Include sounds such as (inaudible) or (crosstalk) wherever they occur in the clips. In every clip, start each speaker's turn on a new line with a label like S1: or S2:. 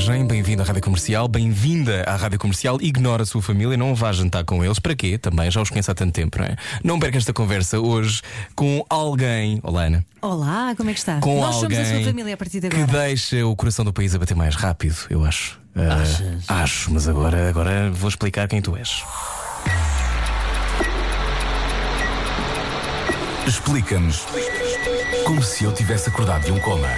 S1: viagem, bem-vindo à Rádio Comercial, bem-vinda à Rádio Comercial. Ignora a sua família, não vá jantar com eles. Para quê? Também já os conheço há tanto tempo, não é? Não perca esta conversa hoje com alguém. Olá, Ana.
S2: Olá, como é que está?
S1: Com
S2: Nós
S1: alguém
S2: somos a sua família a partir de
S1: que
S2: agora.
S1: deixa o coração do país a bater mais rápido, eu acho.
S3: Achas?
S1: acho, mas agora, agora vou explicar quem tu és.
S4: Explica-nos como se eu tivesse acordado de um coma.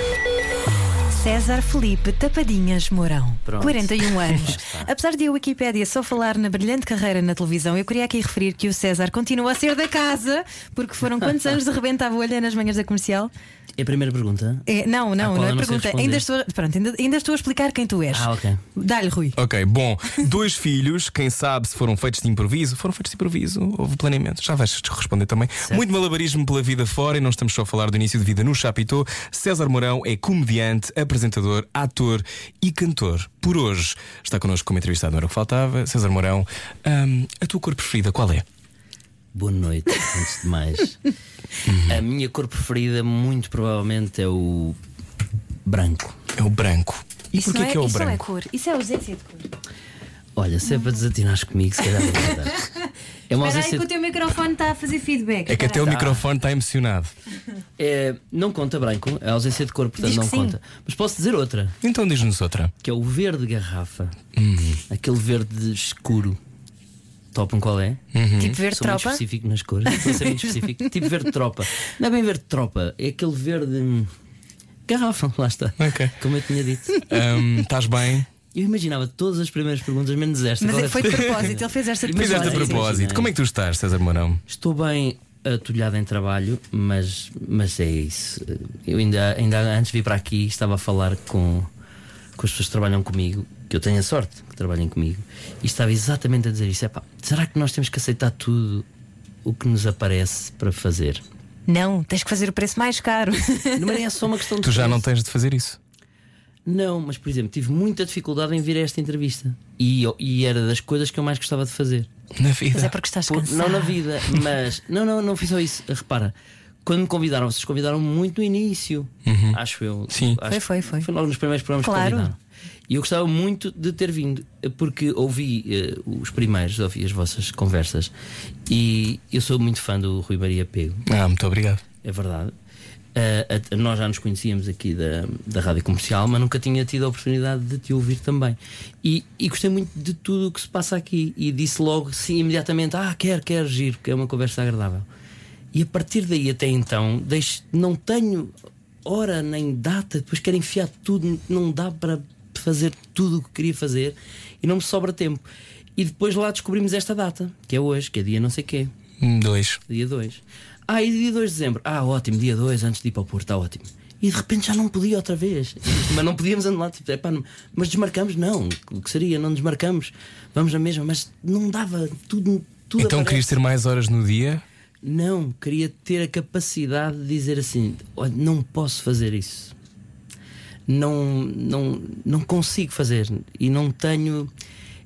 S2: César Felipe Tapadinhas Mourão,
S3: Pronto.
S2: 41 (laughs) anos. Apesar de a Wikipédia só falar na brilhante carreira na televisão, eu queria aqui referir que o César continua a ser da casa, porque foram quantos anos de rebenta a bolha nas manhãs da comercial?
S3: É a primeira pergunta?
S2: É, não, não,
S3: qual
S2: não é pergunta. Ainda estou, pronto, ainda, ainda estou a explicar quem tu és.
S3: Ah, ok.
S2: Dá-lhe, Rui.
S1: Ok, bom, dois filhos, quem sabe se foram feitos de improviso, foram feitos de improviso, houve planeamento, já vais responder também. Muito malabarismo pela vida fora e não estamos só a falar do início de vida no Chapitão. César Mourão é comediante, apresentador, ator e cantor. Por hoje está connosco como entrevistado, não era o que faltava. César Mourão, hum, a tua cor preferida qual é?
S3: Boa noite, antes de mais.
S1: Uhum. (laughs)
S3: A minha cor preferida, muito provavelmente, é o branco.
S1: É o branco. E
S2: Isso
S1: porquê
S2: não
S1: que é o
S2: isso não é
S1: branco?
S2: cor. Isso é ausência de cor.
S3: Olha, se é para desatinares comigo, se calhar vou tentar. (laughs) É uma
S2: Espera aí
S3: ausência.
S2: que o teu microfone está a fazer feedback.
S1: É que até o microfone está emocionado.
S3: É, não conta branco, é a ausência de cor, portanto
S2: Diz que
S3: não
S2: sim.
S3: conta. Mas posso dizer outra,
S1: Então diz-nos outra.
S3: que é o verde garrafa.
S1: Uhum.
S3: Aquele verde escuro. Topam qual é?
S2: Tipo verde
S3: Sou muito
S2: tropa.
S3: específico nas cores. (laughs) Vou ser muito específico. tipo verde tropa. Não é bem verde tropa, é aquele verde. hum, Garrafa, lá está.
S1: Ok.
S3: Como eu tinha dito.
S1: Hum, Estás bem?
S3: Eu imaginava todas as primeiras perguntas, menos esta.
S2: Mas é-
S3: é
S2: foi de propósito, ele fez esta de
S3: Mas
S1: Fizeste a
S3: olha,
S2: propósito.
S1: propósito. Como é que tu estás, César Mourão?
S3: Estou bem atulhado em trabalho, mas, mas é isso. Eu ainda, ainda antes de vir para aqui estava a falar com, com as pessoas que trabalham comigo, que eu tenho a sorte que trabalhem comigo, e estava exatamente a dizer isso: epá, será que nós temos que aceitar tudo o que nos aparece para fazer?
S2: Não, tens que fazer o preço mais caro.
S3: Não é só uma questão de
S1: Tu já não
S3: preço.
S1: tens de fazer isso.
S3: Não, mas por exemplo, tive muita dificuldade em vir a esta entrevista. E, e era das coisas que eu mais gostava de fazer.
S1: Na vida.
S2: Mas é porque estás
S3: Por- não na vida, mas. (laughs) Não, não, não fiz só isso. Repara, quando me convidaram, vocês convidaram muito no início, acho eu.
S1: Sim.
S3: Acho-
S2: Foi, foi, foi.
S3: Foi logo nos primeiros programas
S2: Claro.
S3: que convidaram. E eu gostava muito de ter vindo, porque ouvi eh, os primeiros, ouvi as vossas conversas, e eu sou muito fã do Rui Maria Pego,
S1: Ah, muito obrigado.
S3: é verdade. A- nós já nos conhecíamos aqui da, da rádio comercial, mas nunca tinha tido a oportunidade de te ouvir também. E, e gostei muito de tudo o que se passa aqui. E disse logo, sim, imediatamente: Ah, quero, quero giro, porque é uma conversa agradável. E a partir daí até então, deixo, não tenho hora nem data, depois quero enfiar tudo, não dá para fazer tudo o que queria fazer e não me sobra tempo. E depois lá descobrimos esta data, que é hoje, que é dia não sei quê.
S1: Hum, Dois.
S3: Dia 2. Ah, e dia 2 de dezembro. Ah, ótimo, dia 2 antes de ir para o Porto, está ótimo. E de repente já não podia outra vez. (laughs) Mas não podíamos andar lá. Tipo, epá, não- mas desmarcamos? Não. O que seria? Não desmarcamos. Vamos na mesma. Mas não dava. Tudo. tudo
S1: Então
S3: aparece.
S1: querias ter mais horas no dia?
S3: Não, queria ter a capacidade de dizer assim: olha, não posso fazer isso. Não, não, não consigo fazer. E não tenho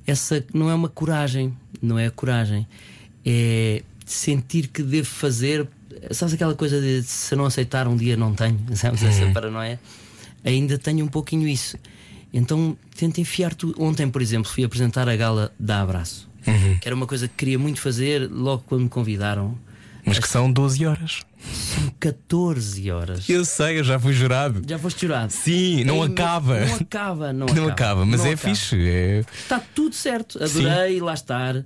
S3: essa. Não é uma coragem. Não é a coragem. É sentir que devo fazer. Sabes aquela coisa de se não aceitar um dia não tenho? (laughs) Sabes essa paranoia? Ainda tenho um pouquinho isso. Então tento enfiar tudo. Ontem, por exemplo, fui apresentar a gala da Abraço, que era uma coisa que queria muito fazer logo quando me convidaram.
S1: Mas que são 12 horas.
S3: São 14 horas.
S1: Eu sei, eu já fui jurado.
S3: Já foste jurado?
S1: Sim, não acaba.
S3: Não acaba, não, (laughs)
S1: Não acaba, mas
S3: Não
S1: é
S3: acaba.
S1: fixe. É...
S3: Está tudo certo. Adorei lá estar.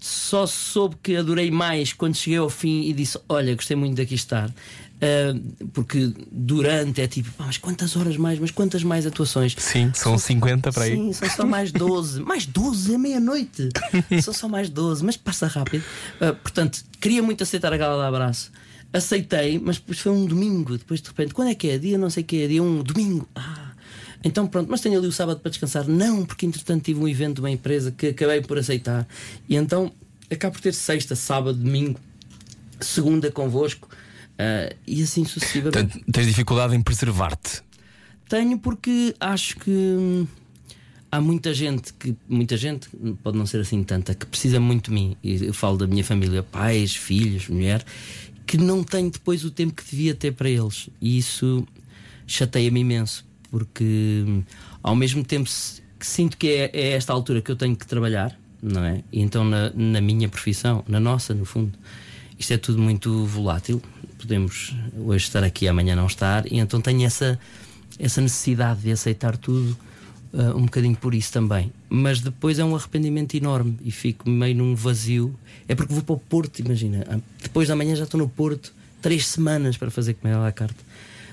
S3: Só soube que adorei mais quando cheguei ao fim e disse: Olha, gostei muito daqui estar. Ahm, porque durante é tipo, "Pá, mas quantas horas mais? Mas quantas mais atuações?
S1: Sim, são 50 para aí.
S3: Sim, são só mais 12. (laughs) mais 12 é meia-noite. (laughs) são só mais 12, mas passa rápido. Ah, portanto, queria muito aceitar a gala de abraço. Aceitei, mas depois foi um domingo. Depois de repente, quando é que é? Dia não sei o que é, dia um domingo. Ah, então pronto, mas tenho ali o sábado para descansar. Não, porque entretanto tive um evento de uma empresa que acabei por aceitar. E então acabo por ter sexta, sábado, domingo, segunda convosco. Ah, e assim sucessivamente.
S1: Tens dificuldade em preservar-te.
S3: Tenho porque acho que hum, há muita gente que muita gente pode não ser assim tanta que precisa muito de mim. E eu falo da minha família, pais, filhos, mulher, que não tenho depois o tempo que devia ter para eles. E isso chateia-me imenso, porque hum, ao mesmo tempo que sinto que é, é esta altura que eu tenho que trabalhar, não é? E então na, na minha profissão, na nossa, no fundo, isto é tudo muito volátil. Podemos hoje estar aqui, amanhã não estar, e então tenho essa, essa necessidade de aceitar tudo ah, um bocadinho por isso também. Mas depois é um arrependimento enorme e fico meio num vazio. É porque vou para o Porto, imagina. Ah, Depois da manhã já estou no Porto, três semanas para fazer comer à la carte.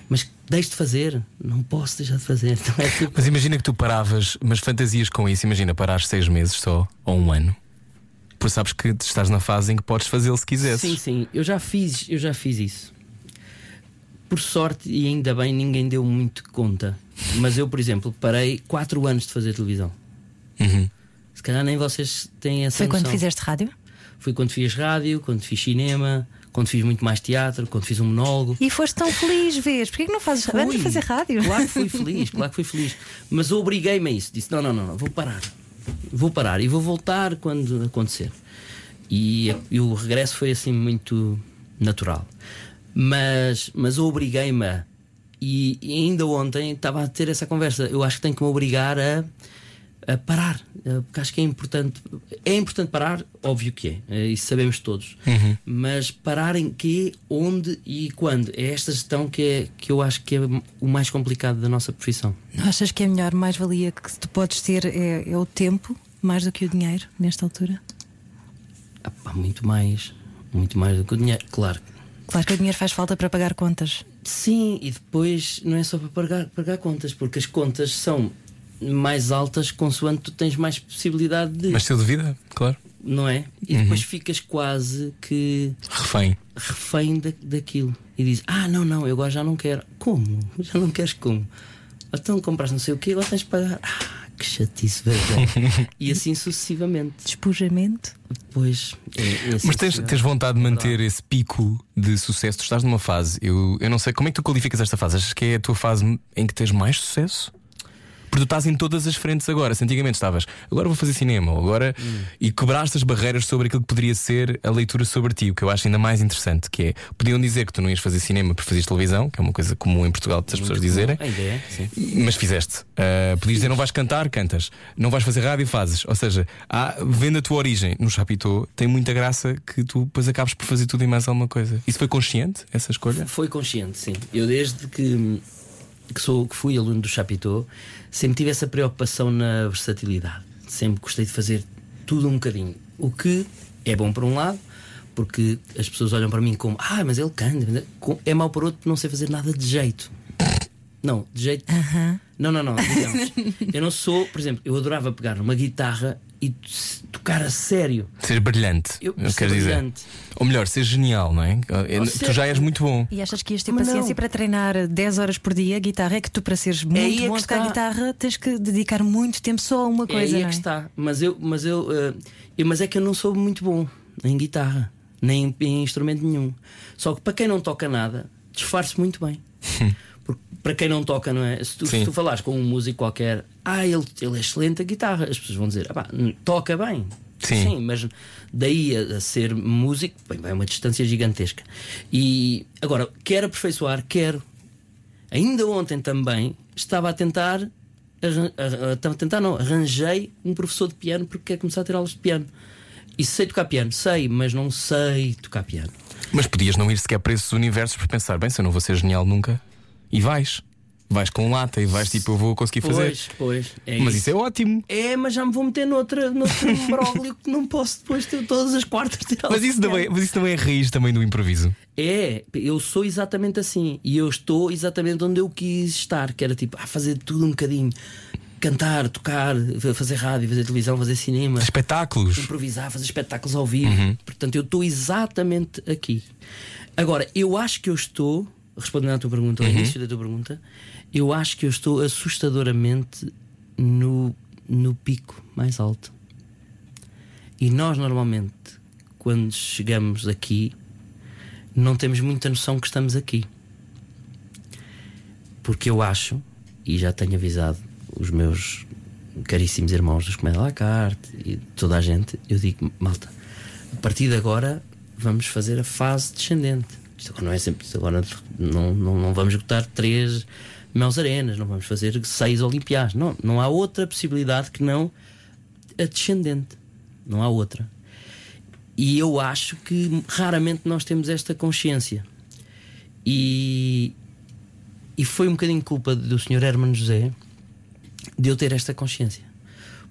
S3: Mas deixo de fazer, não posso deixar de fazer. (laughs) Então é tipo,
S1: Mas imagina que tu paravas, mas fantasias com isso. Imagina parar seis meses só, ou um ano. Porque sabes que estás na fase em que podes fazê-lo se quisesses.
S3: Sim, sim, eu já fiz, eu já fiz isso. Por sorte, e ainda bem, ninguém deu muito conta. Mas eu, por exemplo, parei 4 anos de fazer televisão.
S1: Uhum.
S3: Se calhar nem vocês têm essa
S2: Foi quando
S3: noção.
S2: fizeste rádio?
S3: Foi quando fiz rádio, quando fiz cinema, quando fiz muito mais teatro, quando fiz um monólogo.
S2: E foste tão feliz, vês? Porquê que não fazes antes de fazer rádio?
S3: Claro que fui (laughs) feliz, claro que fui feliz. Mas obriguei-me a isso. Disse: não, não, não, não, vou parar. Vou parar e vou voltar quando acontecer. E, e o regresso foi assim muito natural. Mas, mas obriguei-me a. E, e ainda ontem estava a ter essa conversa. Eu acho que tenho que me obrigar a, a parar. eh, Porque acho que é importante. É importante parar, óbvio que é. eh, Isso sabemos todos. Mas parar em quê, onde e quando? É esta gestão que, é, que eu acho que é o mais complicado da nossa profissão.
S2: Não achas que é a melhor mais-valia que tu podes ter é, é o tempo, mais do que o dinheiro, nesta altura?
S3: Ah, pá, muito mais. Muito mais do que o dinheiro. Claro.
S2: Claro que o dinheiro faz falta para pagar contas.
S3: Sim, e depois não é só para pagar, pagar contas, porque as contas são mais altas consoante tu tens mais possibilidade de.
S1: Mas estilo de vida, claro.
S3: Não é? E depois ficas quase que
S1: Refém.
S3: refém da, daquilo. E dizes: Ah, não, não, eu agora já não quero. Como? Já não queres como? Então compraste não sei o quê, agora tens de pagar. Ah, que chatice, velho. (laughs) e assim sucessivamente.
S2: Despojamento.
S3: Depois. É, é assim
S1: Mas tens, tens vontade de manter esse pico de sucesso? Tu estás numa fase, eu, eu não sei como é que tu qualificas esta fase. Achas que é a tua fase em que tens mais sucesso? Porque tu estás em todas as frentes agora. Se antigamente estavas, agora vou fazer cinema, agora. E quebraste as barreiras sobre aquilo que poderia ser a leitura sobre ti, o que eu acho ainda mais interessante, que é podiam dizer que tu não ias fazer cinema porque fazias televisão, que é uma coisa comum em Portugal das pessoas dizerem.
S3: A ideia, sim.
S1: Mas fizeste. Uh, podias dizer não vais cantar, cantas. Não vais fazer rádio, fazes. Ou seja, há, vendo a tua origem no Chapitão, tem muita graça que tu depois acabes por fazer tudo e mais alguma coisa. Isso foi consciente, essa escolha?
S3: Foi consciente, sim. Eu desde que, que, sou, que fui aluno do Chapitão, sempre tive essa preocupação na versatilidade. Sempre gostei de fazer tudo um bocadinho. O que é bom por um lado, porque as pessoas olham para mim como ah, mas ele canta. É mau por outro, não sei fazer nada de jeito. Não, de jeito. Não, não, não. Digamos. eu não sou, por exemplo, eu adorava pegar numa guitarra e t- tocar a sério.
S1: Ser brilhante.
S3: Eu-
S1: Eu,
S3: ser
S1: quero dizer.
S3: brilhante.
S1: Ou melhor, ser genial, não é?
S3: Ou
S1: tu
S3: ser-
S1: já és muito bom.
S2: E achas que ias ter
S3: Mas
S2: paciência
S3: não.
S2: para treinar 10 horas por dia a guitarra? É que tu, para seres muito
S3: aí é
S2: bom a tocar
S3: está.
S2: guitarra, tens que dedicar muito tempo só a uma coisa.
S3: é aí é que
S2: é?
S3: está. Mas eu, mas eu, eh, eu- mas é que eu não sou muito bom em guitarra, nem em instrumento nenhum. Só que para quem não toca nada, disfarce muito bem. (laughs) Porque para quem não toca, não é? Se tu,
S1: Sim.
S3: se tu falares com um músico qualquer, ah, ele, ele é excelente a guitarra, as pessoas vão dizer, ah, pá, toca bem.
S1: Sim.
S3: mas daí a, a ser músico, bem, vai uma distância gigantesca. E agora, quero aperfeiçoar, quero. Ainda ontem também estava a tentar, arran- a- a- estava a tentar não, arranjei um professor de piano porque quero começar a ter aulas de piano. E sei tocar piano, sei, mas não sei tocar piano.
S1: Mas podias não ir sequer para esses universos por pensar, bem, se eu não vou ser genial nunca. E vais. Vais com lata e vais tipo, eu vou conseguir fazer.
S3: Pois, pois. É
S1: Mas isso é ótimo.
S3: É, mas já me vou meter noutra, noutro (laughs) imbróglio que não posso depois ter todas as quartas aulas
S1: Mas isso, também,
S3: piano.
S1: mas isso também é raiz também do improviso.
S3: É, eu sou exatamente assim. E eu estou exatamente onde eu quis estar, que era tipo, ah, fazer tudo um bocadinho. Cantar, tocar, fazer rádio, fazer televisão, fazer cinema,
S1: Espetáculos.
S3: improvisar, fazer espetáculos ao vivo. Portanto, eu estou exatamente aqui. Agora, eu acho que eu estou, respondendo à tua pergunta, ao início da tua pergunta, eu acho que eu estou assustadoramente no, no pico mais alto. E nós, normalmente, quando chegamos aqui, não temos muita noção que estamos aqui. Porque eu acho, e já tenho avisado os meus caríssimos irmãos dos Comédia la carte e toda a gente, eu digo, malta, a partir de agora vamos fazer a fase descendente. Isto agora não é sempre, agora não, não, não vamos esgotar três Meus Arenas, não vamos fazer seis Olimpiadas. Não, não há outra possibilidade que não a descendente. Não há outra. E eu acho que raramente nós temos esta consciência. E, e foi um bocadinho culpa do Sr. Hermano José de eu ter esta consciência.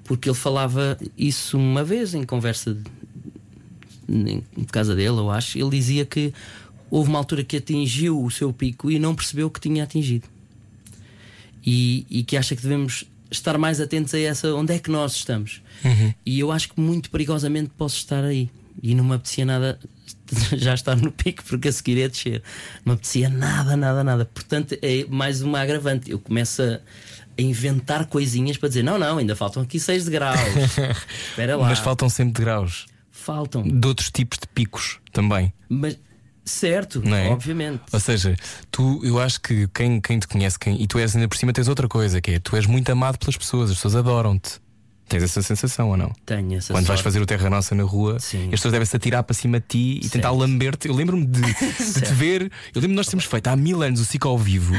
S3: Porque ele falava isso uma vez em conversa de, em casa dele, eu acho. Ele dizia que houve uma altura que atingiu o seu pico e não percebeu que tinha atingido. E, e que acha que devemos estar mais atentos a essa onde é que nós estamos.
S1: Uhum.
S3: E eu acho que muito perigosamente posso estar aí. E não me apetecia nada (laughs) já estar no pico, porque a seguir é descer. Não me apetecia nada, nada, nada. Portanto, é mais uma agravante. Eu começo a, a inventar coisinhas para dizer: não, não, ainda faltam aqui 6 degraus. (laughs) Espera lá.
S1: Mas faltam sempre degraus.
S3: Faltam.
S1: De outros tipos de picos também.
S3: Mas, certo,
S1: é?
S3: obviamente.
S1: Ou seja, tu, eu acho que quem, quem te conhece, quem, e tu és ainda por cima, tens outra coisa, que é tu és muito amado pelas pessoas, as pessoas adoram-te. Tens essa sensação ou não?
S3: Tenho essa
S1: Quando vais
S3: sorte.
S1: fazer o Terra Nossa na rua,
S3: Sim.
S1: as pessoas devem-se atirar para cima de ti e tentar
S3: Certo.
S1: lamber-te. Eu lembro-me de, (laughs) de te ver. Eu lembro de nós termos feito há mil anos o Cico ao vivo.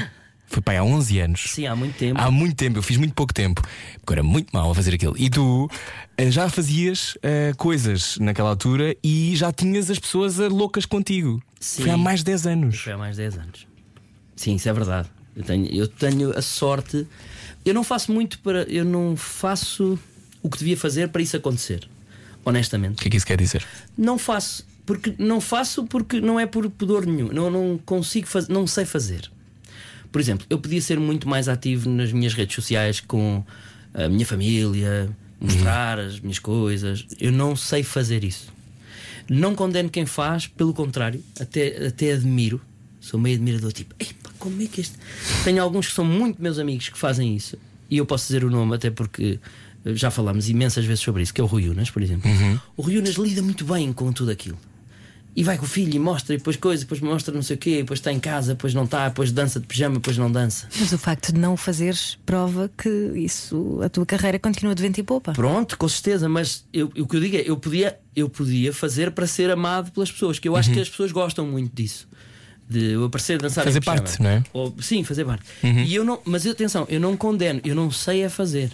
S1: Foi pai há 11 anos.
S3: Sim, há muito tempo.
S1: Há muito tempo, eu fiz muito pouco tempo, porque era muito mal a fazer aquilo. E tu eh, já fazias eh, coisas naquela altura e já tinhas as pessoas eh, loucas contigo.
S3: Sim.
S1: Foi há mais de 10 anos.
S3: Foi há mais de 10 anos. Sim, isso é verdade. Eu tenho, eu tenho a sorte. Eu não faço muito para. Eu não faço o que devia fazer para isso acontecer.
S1: O
S3: Honestamente.
S1: que é que isso quer dizer?
S3: Não faço. Porque não faço porque não é por pudor nenhum. Não, não consigo fazer. Não sei fazer. Por exemplo, eu podia ser muito mais ativo nas minhas redes sociais com a minha família, mostrar as minhas coisas. Eu não sei fazer isso. Não condeno quem faz, pelo contrário, até, até admiro. Sou meio admirador, tipo, "Epá, como é que este. Tenho alguns que são muito meus amigos que fazem isso, e eu posso dizer o nome, até porque eh, já falámos imensas vezes sobre isso, que é o Rui Unas, por exemplo. O Rui Unas lida muito bem com tudo aquilo. E vai com o filho e mostra, e depois coisa, depois mostra não sei o quê, e depois está em casa, depois não está, depois dança de pijama, depois não dança.
S2: Mas o facto de não o fazeres prova que isso, a tua carreira continua de vento e popa.
S3: Pronto, com certeza, mas eu, o que eu digo é, eu podia, eu podia fazer para ser amado pelas pessoas, que eu acho que as pessoas gostam muito disso. De eu aparecer dançar
S1: Fazer
S3: em pijama.
S1: parte, não é?
S3: Ou, sim, fazer parte. E eu não, mas atenção, eu não condeno, eu não sei a fazer.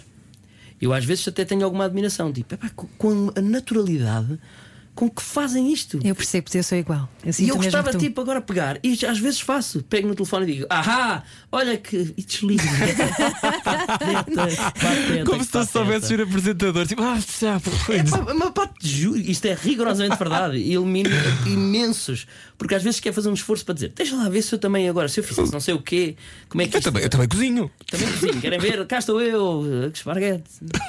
S3: Eu às vezes até tenho alguma admiração, tipo, epá, com a naturalidade com que fazem isto.
S2: Eu percebo, eu sou igual. Eu
S3: E eu gostava
S2: que tu.
S3: tipo agora pegar e às vezes faço, pego no telefone e digo, ahá, olha que. e desligo. (laughs)
S1: Como se tu soubesses ser apresentador. Tipo, ah, já,
S3: É pá, uma parte de ju- isto é rigorosamente verdade. E elimino imensos. Porque às vezes quer fazer um esforço para dizer, deixa lá ver se eu também agora, se eu fizesse não sei o quê, como é que
S1: eu,
S3: isto-
S1: também, eu também cozinho.
S3: também cozinho, querem ver? Cá estou eu, que esparguete.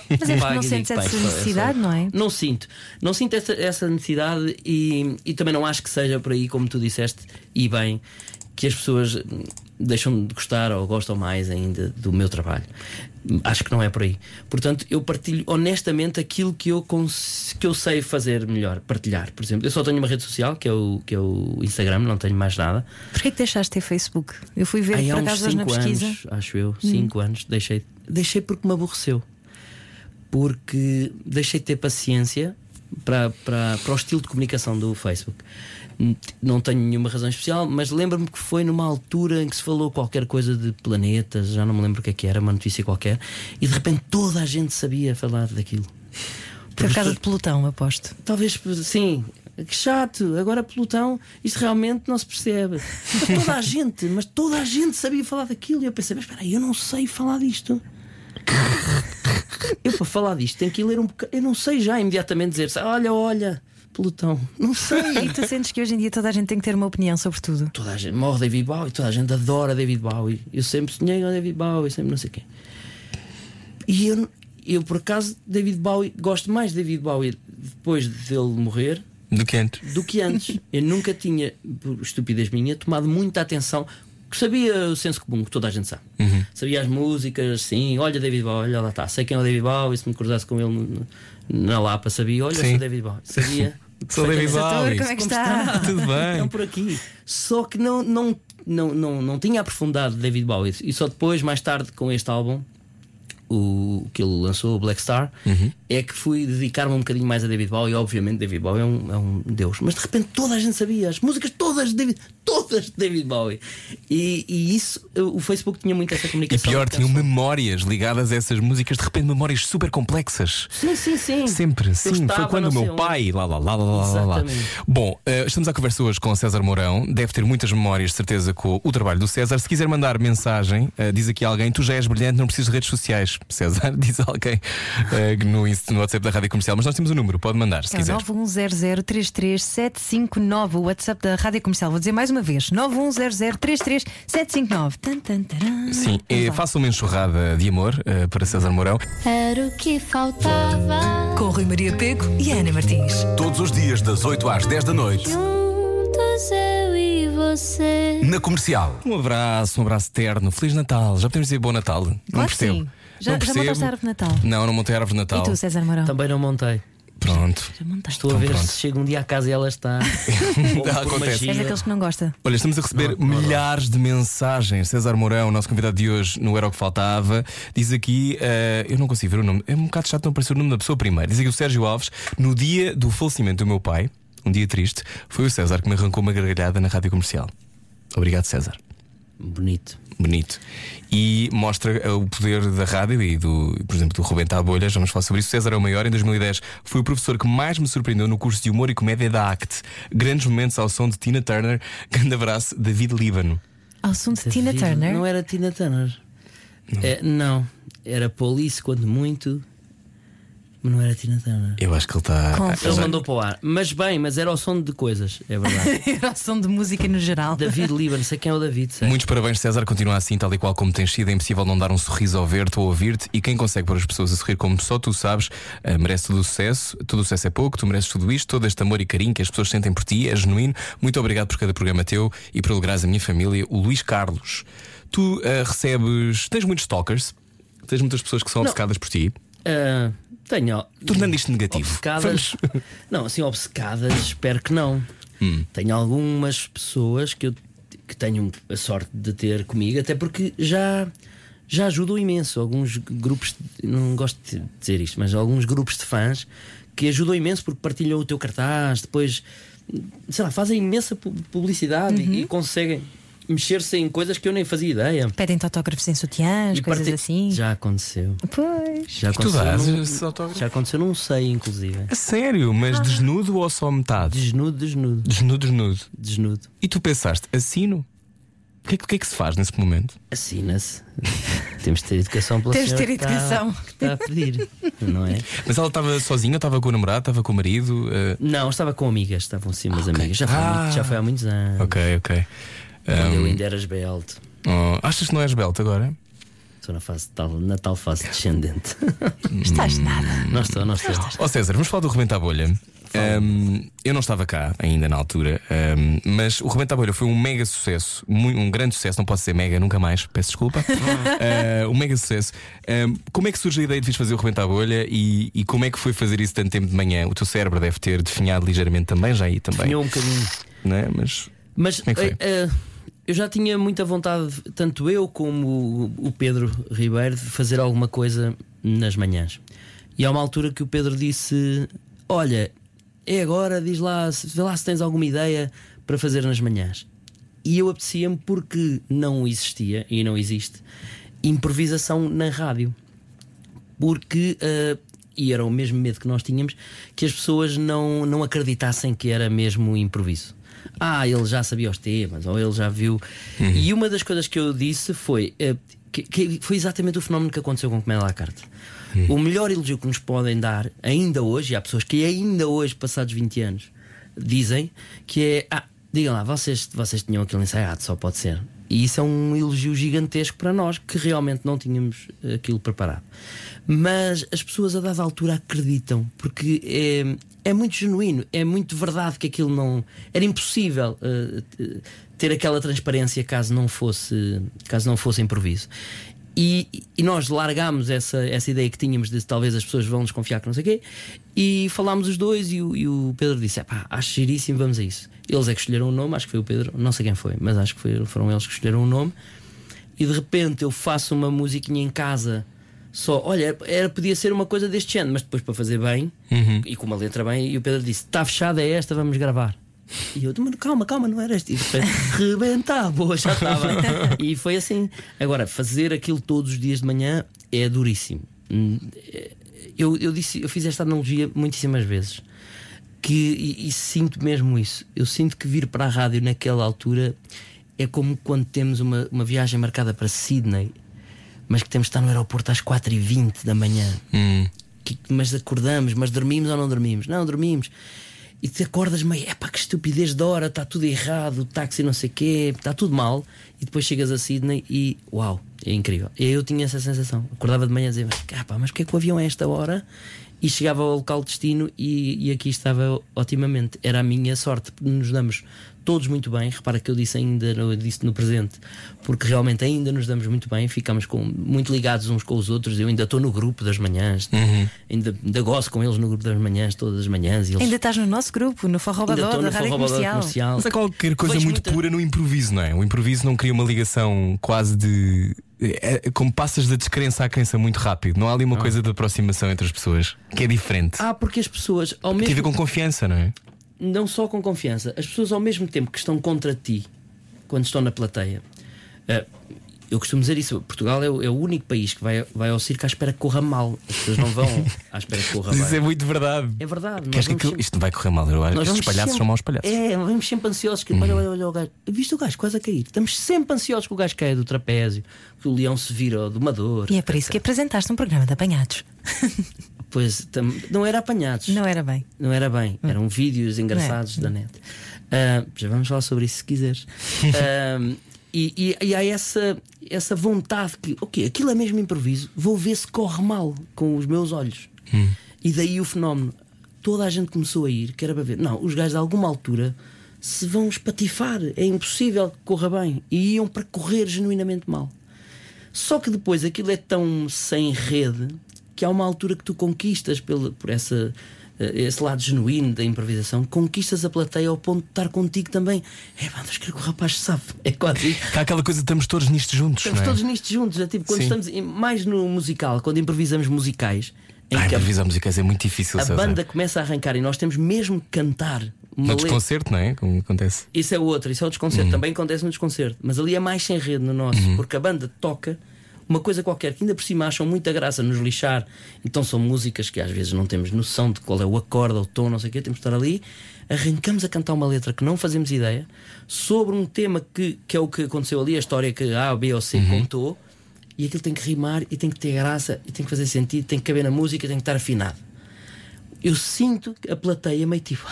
S2: Mas é porque não sentes essa
S3: é
S2: necessidade, não é?
S3: Não sinto. Não sinto essa, essa necessidade e, e também não acho que seja por aí, como tu disseste, e bem, que as pessoas hum, deixam de gostar ou gostam mais ainda do meu trabalho. Acho que não é por aí. Portanto, eu partilho honestamente aquilo que eu, que eu sei fazer melhor, partilhar. Por exemplo, eu só tenho uma rede social, que é o, que é o Instagram, não tenho mais nada.
S2: Porquê que deixaste de ter Facebook? Eu fui ver
S3: Aí
S2: por acaso hoje na
S3: 5
S2: pesquisa.
S3: anos, acho eu, 5 anos, deixei, deixei porque me aborreceu. Porque deixei de ter paciência para, para, para o estilo de comunicação do Facebook. Não tenho nenhuma razão especial, mas lembro-me que foi numa altura em que se falou qualquer coisa de planetas, já não me lembro o que é que era, uma notícia qualquer, e de repente toda a gente sabia falar daquilo.
S2: Por causa de pelotão, aposto.
S3: Talvez sim. Que chato, agora pelotão, isto realmente não se percebe. Mas toda a gente, mas toda a gente sabia falar daquilo. E eu pensei, mas espera aí, eu não sei falar disto. Eu para falar disto tenho que ler um bocado. Eu não sei já imediatamente dizer olha, olha, pelotão. Não sei. (laughs)
S2: E tu sentes que hoje em dia toda a gente tem que ter uma opinião sobre tudo.
S3: Toda a gente morre David Bowie, toda a gente adora David Bowie. Eu sempre sonhei com David Bowie, sempre não sei quê. E eu, eu por acaso, David Bowie, gosto mais de David Bowie depois dele morrer
S1: Do que antes.
S3: do que antes. Eu nunca tinha, por estupidez minha, tomado muita atenção. Que sabia o senso comum, que toda a gente sabe. Sabia as músicas, sim, olha David Bowie, olha lá está. Sei quem é o David Bowie, se me cruzasse com ele na Lapa, sabia, olha
S1: Sim.
S3: sou o David Bowie. Sabia, (laughs)
S1: Sou David Bowie.
S2: como é que
S3: Como
S2: está? (laughs)
S1: Tudo bem.
S3: Estão por aqui. Só que não, não, não, não, não tinha aprofundado David Bowie. E só depois, mais tarde, com este álbum, o que ele lançou, o Black Star,
S1: Uhum.
S3: É que fui dedicar-me um bocadinho mais a David Bowie. E obviamente, David Bowie é um, é um deus. Mas de repente toda a gente sabia, as músicas todas de David, todas de David Bowie. E, e isso, o Facebook tinha muito essa
S1: E
S3: comunicação.
S1: pior, tinham memórias ligadas a essas músicas, de repente memórias super complexas.
S3: Sim, sim, sim.
S1: Sempre,
S3: Eu
S1: sim. Foi
S3: estava,
S1: quando o meu pai. Lá, lá, lá, lá, lá, lá. Bom, eh, estamos à conversa hoje com o César Mourão. Deve ter muitas memórias, de certeza, com o trabalho do César. Se quiser mandar mensagem, eh, diz aqui alguém: tu já és brilhante, não precisas de redes sociais. (laughs) César, diz alguém eh, no, Inst- no WhatsApp da Rádio Comercial. Mas nós temos o número, pode mandar, se
S2: É
S1: quiser.
S2: 910033759, o WhatsApp da Rádio Comercial. Vou dizer mais uma vez: 910033759. Tan, tan, taran.
S1: Sim, é, faça uma enxurrada de amor eh, para César Mourão.
S5: Era o que faltava.
S6: Com Rui Maria Peco e Ana Martins.
S4: Todos os dias, das 8 às 10 da noite,
S5: Juntos eu e você.
S4: na comercial.
S1: Um abraço, um abraço terno. Feliz Natal. Já podemos dizer bom Natal? não
S2: Claro que
S1: percebo.
S2: sim. Já-
S1: não
S2: já
S1: percebo.
S2: montaste a árvore de Natal?
S1: Não, não montei a árvore de Natal.
S2: E tu, César Mourão?
S3: Também não montei.
S1: Pronto.
S2: Já montaste.
S3: Estou a
S1: Então
S3: ver
S1: pronto.
S3: se chega um dia à casa e ela está. (laughs) Ou por
S1: Acontece.
S3: magia.
S2: És daqueles que não gosta.
S1: Olha, estamos a receber
S3: Não, não, não.
S1: milhares de mensagens. César Mourão, nosso convidado de hoje no Era o que Faltava, diz aqui: eh, eu não consigo ver o nome, é um bocado chato não aparecer o nome da pessoa primeiro. Diz aqui o Sérgio Alves: no dia do falecimento do meu pai, um dia triste, foi o César que me arrancou uma gargalhada na rádio comercial. Obrigado, César.
S3: Bonito.
S1: Bonito. E mostra eh, o poder da rádio e do, por exemplo, do Rebenta a Bolha. Já vamos falar sobre isso. César é o maior. Em 2010 foi o professor que mais me surpreendeu no curso de humor e comédia da ACT. Grandes momentos ao som de Tina Turner. (laughs) Grande abraço, David Líbano.
S2: Ao som de Tina
S3: David-
S2: Turner.
S3: Não era Tina Turner. É, não. Era Police, quando muito. Mas não era Tina Turner.
S1: Eu acho que ele está.
S2: Confuso.
S3: Ele mandou para o ar. Mas bem, mas era o som de coisas, é verdade. (laughs)
S2: Era o som de música no geral.
S3: David Lieber, sei quem é o David. Sei.
S1: Muitos parabéns, César. Continua assim, tal e qual como tens sido. É impossível não dar um sorriso ao ver-te ou ouvir-te. E quem consegue pôr as pessoas a sorrir como só tu sabes, eh, merece todo o sucesso. Todo o sucesso é pouco, tu mereces tudo isto, todo este amor e carinho que as pessoas sentem por ti. É genuíno. Muito obrigado por cada programa teu e por alegrares a minha família, o Luís Carlos. Tu eh, recebes. Tens muitos stalkers, tens muitas pessoas que são
S3: Não.
S1: obcecadas por ti.
S3: Ah, tenho.
S1: Tornando isto negativo.
S3: Obcecadas. (laughs) Não, assim, obcecadas, espero que não.
S1: Hum.
S3: Tenho algumas pessoas que eu que tenho a sorte de ter comigo, até porque já, já ajudam imenso. Alguns grupos, não gosto de dizer isto, mas alguns grupos de fãs que ajudam imenso porque partilham o teu cartaz, depois, sei lá, fazem imensa pu- publicidade
S2: Uhum.
S3: e, e conseguem mexer-se em coisas que eu nem fazia ideia.
S2: Pedem-te autógrafos em sutiãs,
S3: E
S2: coisas
S3: parti-
S2: assim.
S3: Já aconteceu.
S2: Pois.
S3: Já
S1: Tu
S3: aconteceu.
S1: dás
S3: num-
S1: esses autógrafos?
S3: já aconteceu num sei, inclusive.
S1: A sério, mas desnudo ou só metade?
S3: Desnudo, desnudo,
S1: Desnudo, desnudo.
S3: desnudo.
S1: E tu pensaste, assino? O que, é que- é que se faz nesse momento?
S3: Assina-se. (laughs) Temos de ter educação pela
S2: Temos de ter
S3: que está-
S2: educação.
S3: que está a pedir, não é?
S1: Mas ela estava sozinha, estava com o namorado, estava com o marido. eh,
S3: Não, estava com amigas, estavam sim, umas
S1: ok.
S3: amigas. Já foi,
S1: Ah.
S3: muito- já foi há muitos anos.
S1: Ok, ok.
S3: Quando eu ainda era esbelto.
S1: oh, achas que não és belto agora?
S3: Estou na, fase tal, na tal fase descendente.
S2: Estás nada.
S3: não estou, não estou.
S1: Ó César, vamos falar do Rebenta a Bolha. Um, eu não estava cá ainda na altura, um, mas o Rebenta a Bolha foi um mega sucesso, um grande sucesso, não posso ser mega nunca mais, peço desculpa. Uh, (laughs) um mega sucesso. Um, como é que surge a ideia de vires fazer o Rebenta a Bolha e, e como é que foi fazer isso tanto tempo de manhã? O teu cérebro deve ter definhado ligeiramente também, já aí também.
S3: Tinha um bocadinho.
S1: Não é? Mas
S3: Mas
S1: Como é que foi?
S3: eh, eh, eu já tinha muita vontade, tanto eu como o- Pedro Ribeiro, de fazer alguma coisa nas manhãs. E há uma altura que o Pedro disse: Olha, é agora, diz lá, vê lá se tens alguma ideia para fazer nas manhãs. E eu apetecia-me porque não existia e não existe improvisação na rádio porque eh, e era o mesmo medo que nós tínhamos que as pessoas não, não acreditassem que era mesmo improviso. Ah, ele já sabia os temas, ou ele já viu. E uma das coisas que eu disse foi eh, que, que foi exatamente o fenómeno que aconteceu com Comédia à carte. O melhor elogio que nos podem dar, ainda hoje, e há pessoas que ainda hoje, passados 20 anos, dizem que é ah, digam lá, vocês, vocês tinham aquilo ensaiado, só pode ser. E isso é um elogio gigantesco para nós que realmente não tínhamos eh, aquilo preparado. Mas as pessoas a dada altura acreditam, porque é, é muito genuíno, é muito verdade que aquilo não. Era impossível eh, ter aquela transparência caso não fosse, caso não fosse improviso. E, e nós largámos essa, essa ideia que tínhamos de talvez as pessoas vão desconfiar que não sei o quê, e falámos os dois. E o, e o Pedro disse: pá, acho giríssimo, vamos a isso. Eles é que escolheram o nome, acho que foi o Pedro, não sei quem foi, mas acho que foi, foram eles que escolheram o nome. E de repente eu faço uma musiquinha em casa só, olha, era, podia ser uma coisa deste género, mas depois para fazer bem e com uma letra bem, e o Pedro disse: está fechada é esta, vamos gravar. E eu, mano, calma, calma, não era este. E depois, (laughs) rebentar, boa, já estava. e foi assim. Agora, fazer aquilo todos os dias de manhã é duríssimo. Hum, Eu, eu, disse, eu fiz esta analogia muitíssimas vezes. Que, e, e sinto mesmo isso. Eu sinto que vir para a rádio naquela altura é como quando temos uma, uma viagem marcada para Sydney, mas que temos de estar no aeroporto às 4h20 da manhã. Que- mas acordamos, mas dormimos ou não dormimos? Não, dormimos. E te acordas meio, epá, que estupidez de hora, está tudo errado, o táxi não sei o quê, está tudo mal. E depois chegas a Sydney e uau, é incrível. E eu tinha essa sensação. Acordava de manhã a dizer, mas, pá, mas porque é que o avião é esta hora? E chegava ao local de destino e, e aqui estava otimamente. Era a minha sorte, nos damos todos muito bem. Repara que eu disse ainda, eu disse no presente, porque realmente ainda nos damos muito bem, ficamos com, muito ligados uns com os outros. Eu ainda estou no grupo das manhãs, ainda, ainda gosto com eles no grupo das manhãs, todas as manhãs. E eles
S2: Ainda estás no nosso grupo, no
S3: estou
S2: da
S3: no
S2: Rádio Comercial.
S3: comercial.
S1: Mas é qualquer coisa
S3: Vejo
S1: muito
S3: muita-
S1: pura no improviso, não é? O improviso não cria uma ligação quase de. É, como passas da descrença à crença muito rápido. Não há ali uma coisa de aproximação entre as pessoas que é diferente.
S3: Ah, porque as pessoas, ao
S1: Tem a
S3: mesmo
S1: ver com confiança, não é?
S3: Não só com confiança, as pessoas ao mesmo tempo que estão contra ti, quando estão na plateia. eh, eu costumo dizer isso: Portugal é o, é o único país que vai, vai ao circo à espera que corra mal. As pessoas não vão à espera que corra (laughs)
S1: Mas isso é muito verdade.
S3: É verdade. nós
S1: Queres que
S3: sempre-
S1: Isto não vai correr mal, eu acho.
S3: nós
S1: Estes palhaços
S3: sempre-
S1: são maus palhaços.
S3: É, vamos sempre ansiosos. Que, olha, olha, olha o gajo. Viste o gajo quase a cair? Estamos sempre ansiosos que o gajo caia do trapézio, que o leão se vira do domador.
S2: E é por isso que apresentaste um programa de apanhados. (laughs)
S3: Pois, não era apanhados.
S2: Não era bem.
S3: Não era bem, eram vídeos engraçados da net. Ah, já vamos falar sobre isso se quiseres. (laughs) Ah, e, e- e há essa, essa vontade que, ok, aquilo é mesmo improviso, vou ver se corre mal com os meus olhos. E daí o fenómeno. Toda a gente começou a ir, que era para ver. Não, os gajos a alguma altura se vão espatifar, é impossível que corra bem. E iam para correr genuinamente mal. Só que depois aquilo é tão sem rede que há uma altura que tu conquistas pelo, por essa, eh, esse lado genuíno da improvisação, conquistas a plateia ao ponto de estar contigo também. É pá, mas quero que o rapaz sabe. É quase isso.
S1: Há aquela coisa, estamos todos nisto juntos.
S3: Estamos
S1: é?
S3: todos nisto juntos. É tipo quando
S1: Sim.
S3: estamos mais no musical, quando improvisamos musicais, em
S1: Ah, improvisar musicais é muito difícil,
S3: a
S1: César.
S3: banda começa a arrancar e nós temos mesmo que cantar uma
S1: No desconcerto, não é? Como acontece.
S3: Isso é outro, isso é o desconcerto. Também acontece no desconcerto. Mas ali é mais sem rede no nosso, porque a banda toca uma coisa qualquer que ainda por cima acham muita graça nos lixar. Então são músicas que às vezes não temos noção de qual é o acorde o tom, não sei o quê. Temos de estar ali, arrancamos a cantar uma letra que não fazemos ideia sobre um tema que, que é o que aconteceu ali, a história que A, B ou C contou. E aquilo tem que rimar e tem que ter graça e tem que fazer sentido, tem que caber na música, tem que estar afinado eu sinto que a plateia meio tipo.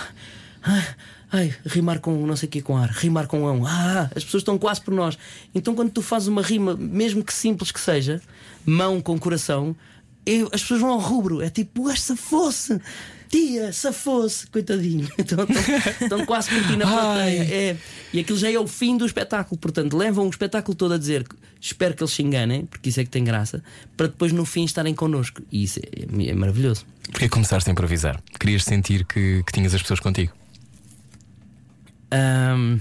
S3: (laughs) "Ah, ai, rimar com não sei o que com ar, rimar com ão. Ah, as pessoas estão quase por nós. Então quando tu fazes uma rima, mesmo que simples que seja, mão com coração, eu- as pessoas vão ao rubro. É tipo, "Ah, se fosse. Tia, se fosse, coitadinho. (laughs) Então, estão, quase por ti na plateia. É. E aquilo já é o fim do espetáculo. Portanto, levam o espetáculo todo a dizer que espero que eles se enganem, porque isso é que tem graça, para depois no fim estarem connosco. E isso é, é maravilhoso.
S1: Porquê começaste a improvisar? Querias sentir que, que tinhas as pessoas contigo?
S3: Ahm,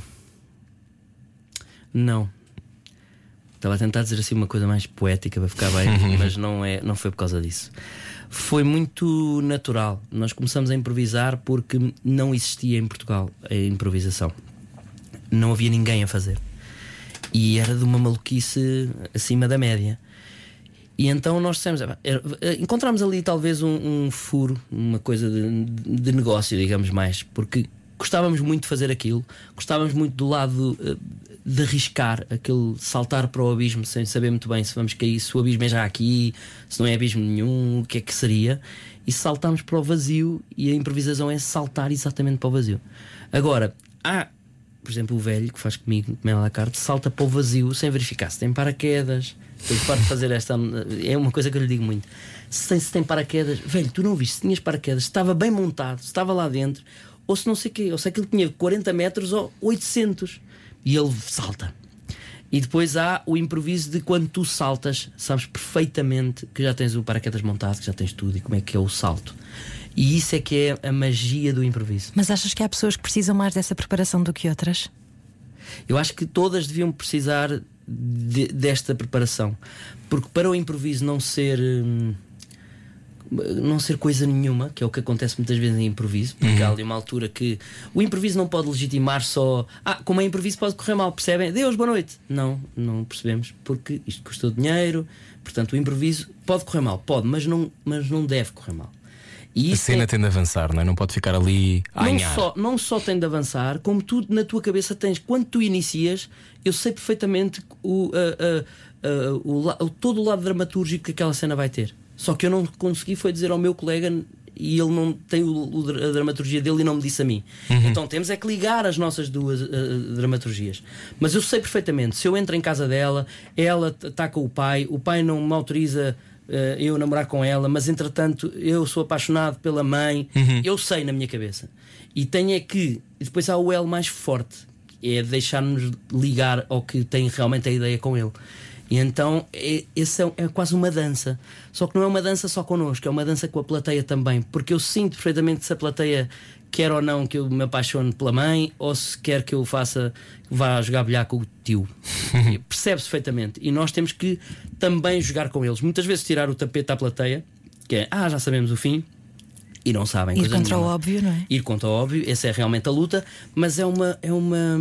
S3: não. Estava a tentar dizer assim uma coisa mais poética para ficar bem, (laughs) mas não, é, não foi por causa disso. Foi muito natural. Nós começamos a improvisar porque não existia em Portugal a improvisação. Não havia ninguém a fazer. E era de uma maluquice acima da média. E então nós dissemos, "Ah, era- encontramos ali talvez um, um furo, uma coisa de, de negócio, digamos mais, porque gostávamos muito de fazer aquilo, gostávamos muito do lado eh, de arriscar, aquele saltar para o abismo sem saber muito bem se vamos cair, se o abismo é já aqui, se não é abismo nenhum, o que é que seria. E saltámos para o vazio e a improvisação é saltar exatamente para o vazio. Agora, há por exemplo, o velho que faz comigo, Mel à carte, salta para o vazio sem verificar se tem paraquedas. Eu paro de fazer esta. É uma coisa que eu lhe digo muito. Se tem, se tem paraquedas, velho, tu não viste se tinhas paraquedas, se estava bem montado, se estava lá dentro, ou se não sei o quê, ou se aquilo tinha 40 metros ou 800. E ele salta. E depois há o improviso de quando tu saltas, sabes perfeitamente que já tens o paraquedas montado, que já tens tudo e como é que é o salto. E isso é que é a magia do improviso.
S2: Mas achas que há pessoas que precisam mais dessa preparação do que outras?
S3: Eu acho que todas deviam precisar de- desta preparação. Porque para o improviso não ser. hum, não ser coisa nenhuma, que é o que acontece muitas vezes em improviso, porque há ali uma altura que o improviso não pode legitimar só. Ah, como é improviso pode correr mal, percebem? Deus, boa noite. Não, não percebemos, porque isto custou dinheiro, portanto o improviso pode correr mal, pode, mas não, mas não deve correr mal. E
S1: A cena
S3: é-
S1: tende a avançar, não é? Não pode ficar ali a
S3: não
S1: anhar.
S3: só, não só tem de avançar, como tu na tua cabeça tens, quando tu inicias, eu sei perfeitamente o, a- a- a- o o- todo o lado dramatúrgico que aquela cena vai ter. Só que eu não consegui foi dizer ao meu colega e ele não tem o, o a dramaturgia dele e não me disse a mim. Então temos é que ligar as nossas duas eh, dramaturgias. Mas eu sei perfeitamente, se eu entro em casa dela, ela está com o pai, o pai não me autoriza eh, eu namorar com ela, mas entretanto eu sou apaixonado pela mãe, eu sei na minha cabeça. E tenho é que, e depois há o L mais forte, é deixar-nos ligar ao que tem realmente a ideia com ele. E então é, esse é, é quase uma dança. Só que não é uma dança só connosco, é uma dança com a plateia também. Porque eu sinto perfeitamente se a plateia quer ou não que eu me apaixone pela mãe ou se quer que eu faça, vá jogar bilhar com o tio. (laughs) Percebe-se perfeitamente. E nós temos que também jogar com eles. Muitas vezes tirar o tapete à plateia, que é, ah, já sabemos o fim. E não sabem
S2: Ir contra o
S3: nenhuma.
S2: óbvio, não é?
S3: Ir contra o óbvio, essa é realmente a luta, mas é uma. É uma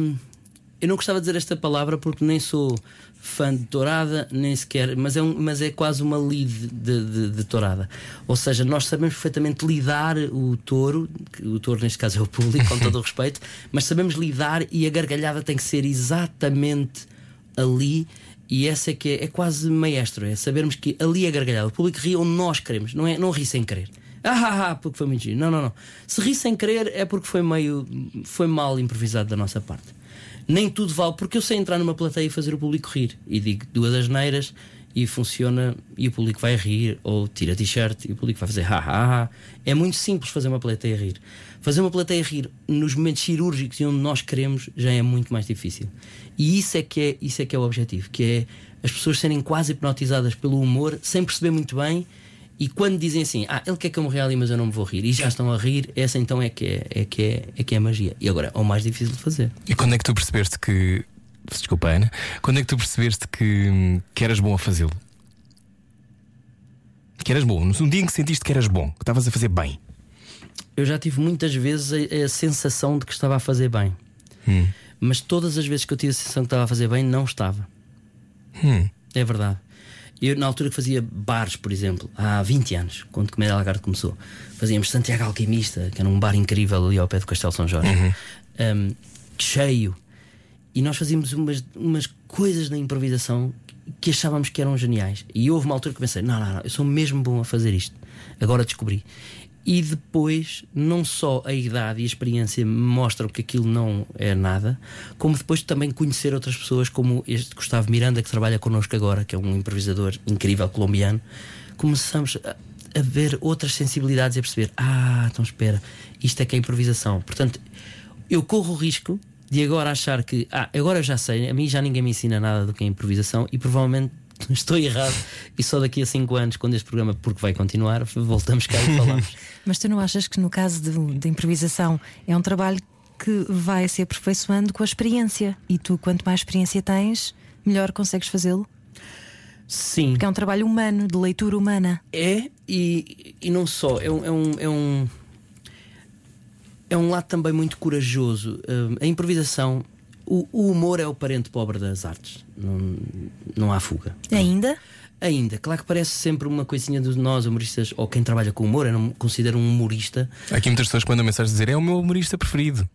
S3: eu não gostava de dizer esta palavra porque nem sou fã de tourada, nem sequer, mas é, um, mas é quase uma lead de, de, de tourada. Ou seja, nós sabemos perfeitamente lidar o touro, o touro neste caso é o público, com todo o (laughs) respeito, mas sabemos lidar e a gargalhada tem que ser exatamente ali. E essa é que é, é quase maestro, é sabermos que ali é a gargalhada. O público ri onde nós queremos, não é não ri sem querer. Ah, ah, ah, porque foi muito giro. Não, não, não. Se ri sem querer é porque foi meio. foi mal improvisado da nossa parte. Nem tudo vale, porque eu sei entrar numa plateia e fazer o público rir. E digo duas asneiras e funciona e o público vai rir, ou tira t-shirt e o público vai fazer ha, ha, ha. É muito simples fazer uma plateia rir. Fazer uma plateia rir nos momentos cirúrgicos e onde nós queremos já é muito mais difícil. E isso é que é, isso é, que é o objetivo, que é as pessoas serem quase hipnotizadas pelo humor sem perceber muito bem e quando dizem assim, ah, ele quer que eu me ria ali, mas eu não me vou rir, e já estão a rir, essa então é que é, é, que é, é que é a magia. E agora, é o mais difícil de fazer.
S1: E quando é que tu percebeste que. Desculpa, Ana. Quando é que tu percebeste que, que eras bom a fazê-lo? Que eras bom. No dia em que sentiste que eras bom, que estavas a fazer bem.
S3: Eu já tive muitas vezes a, a sensação de que estava a fazer bem,
S1: Hum.
S3: mas todas as vezes que eu tive a sensação que estava a fazer bem, não estava.
S1: Hum.
S3: É verdade. Eu, na altura que fazia bares, por exemplo, há 20 anos, quando Comédia Algarve começou, fazíamos Santiago Alquimista, que era um bar incrível ali ao pé do Castelo São Jorge, um, cheio. E nós fazíamos umas, umas coisas na improvisação que achávamos que eram geniais. E houve uma altura que pensei: não, não, não, eu sou mesmo bom a fazer isto. Agora descobri. E depois, não só a idade e a experiência mostram que aquilo não é nada, como depois também conhecer outras pessoas, como este Gustavo Miranda, que trabalha connosco agora, que é um improvisador incrível colombiano. Começamos a, a ver outras sensibilidades e a perceber: ah, então espera, isto é que é improvisação. Portanto, eu corro o risco de agora achar que, ah, agora eu já sei, a mim já ninguém me ensina nada do que é improvisação e provavelmente (laughs) estou errado. E só daqui a 5 anos, quando este programa, porque vai continuar, voltamos cá e falamos. (laughs)
S2: Mas tu não achas que no caso de, de improvisação é um trabalho que vai se aperfeiçoando com a experiência? E tu, quanto mais experiência tens, melhor consegues fazê-lo?
S3: Sim.
S2: Porque é um trabalho humano, de leitura humana.
S3: É, e, e não só, é um, é um, é um. é um lado também muito corajoso. Hum, a improvisação, o, o humor é o parente pobre das artes. Não, não há fuga.
S2: Ainda?
S3: Ainda, claro que parece sempre uma coisinha de nós, humoristas, ou quem trabalha com humor, eu não me considero um humorista.
S1: Há aqui muitas pessoas que mandam mensagens dizer é o meu humorista preferido.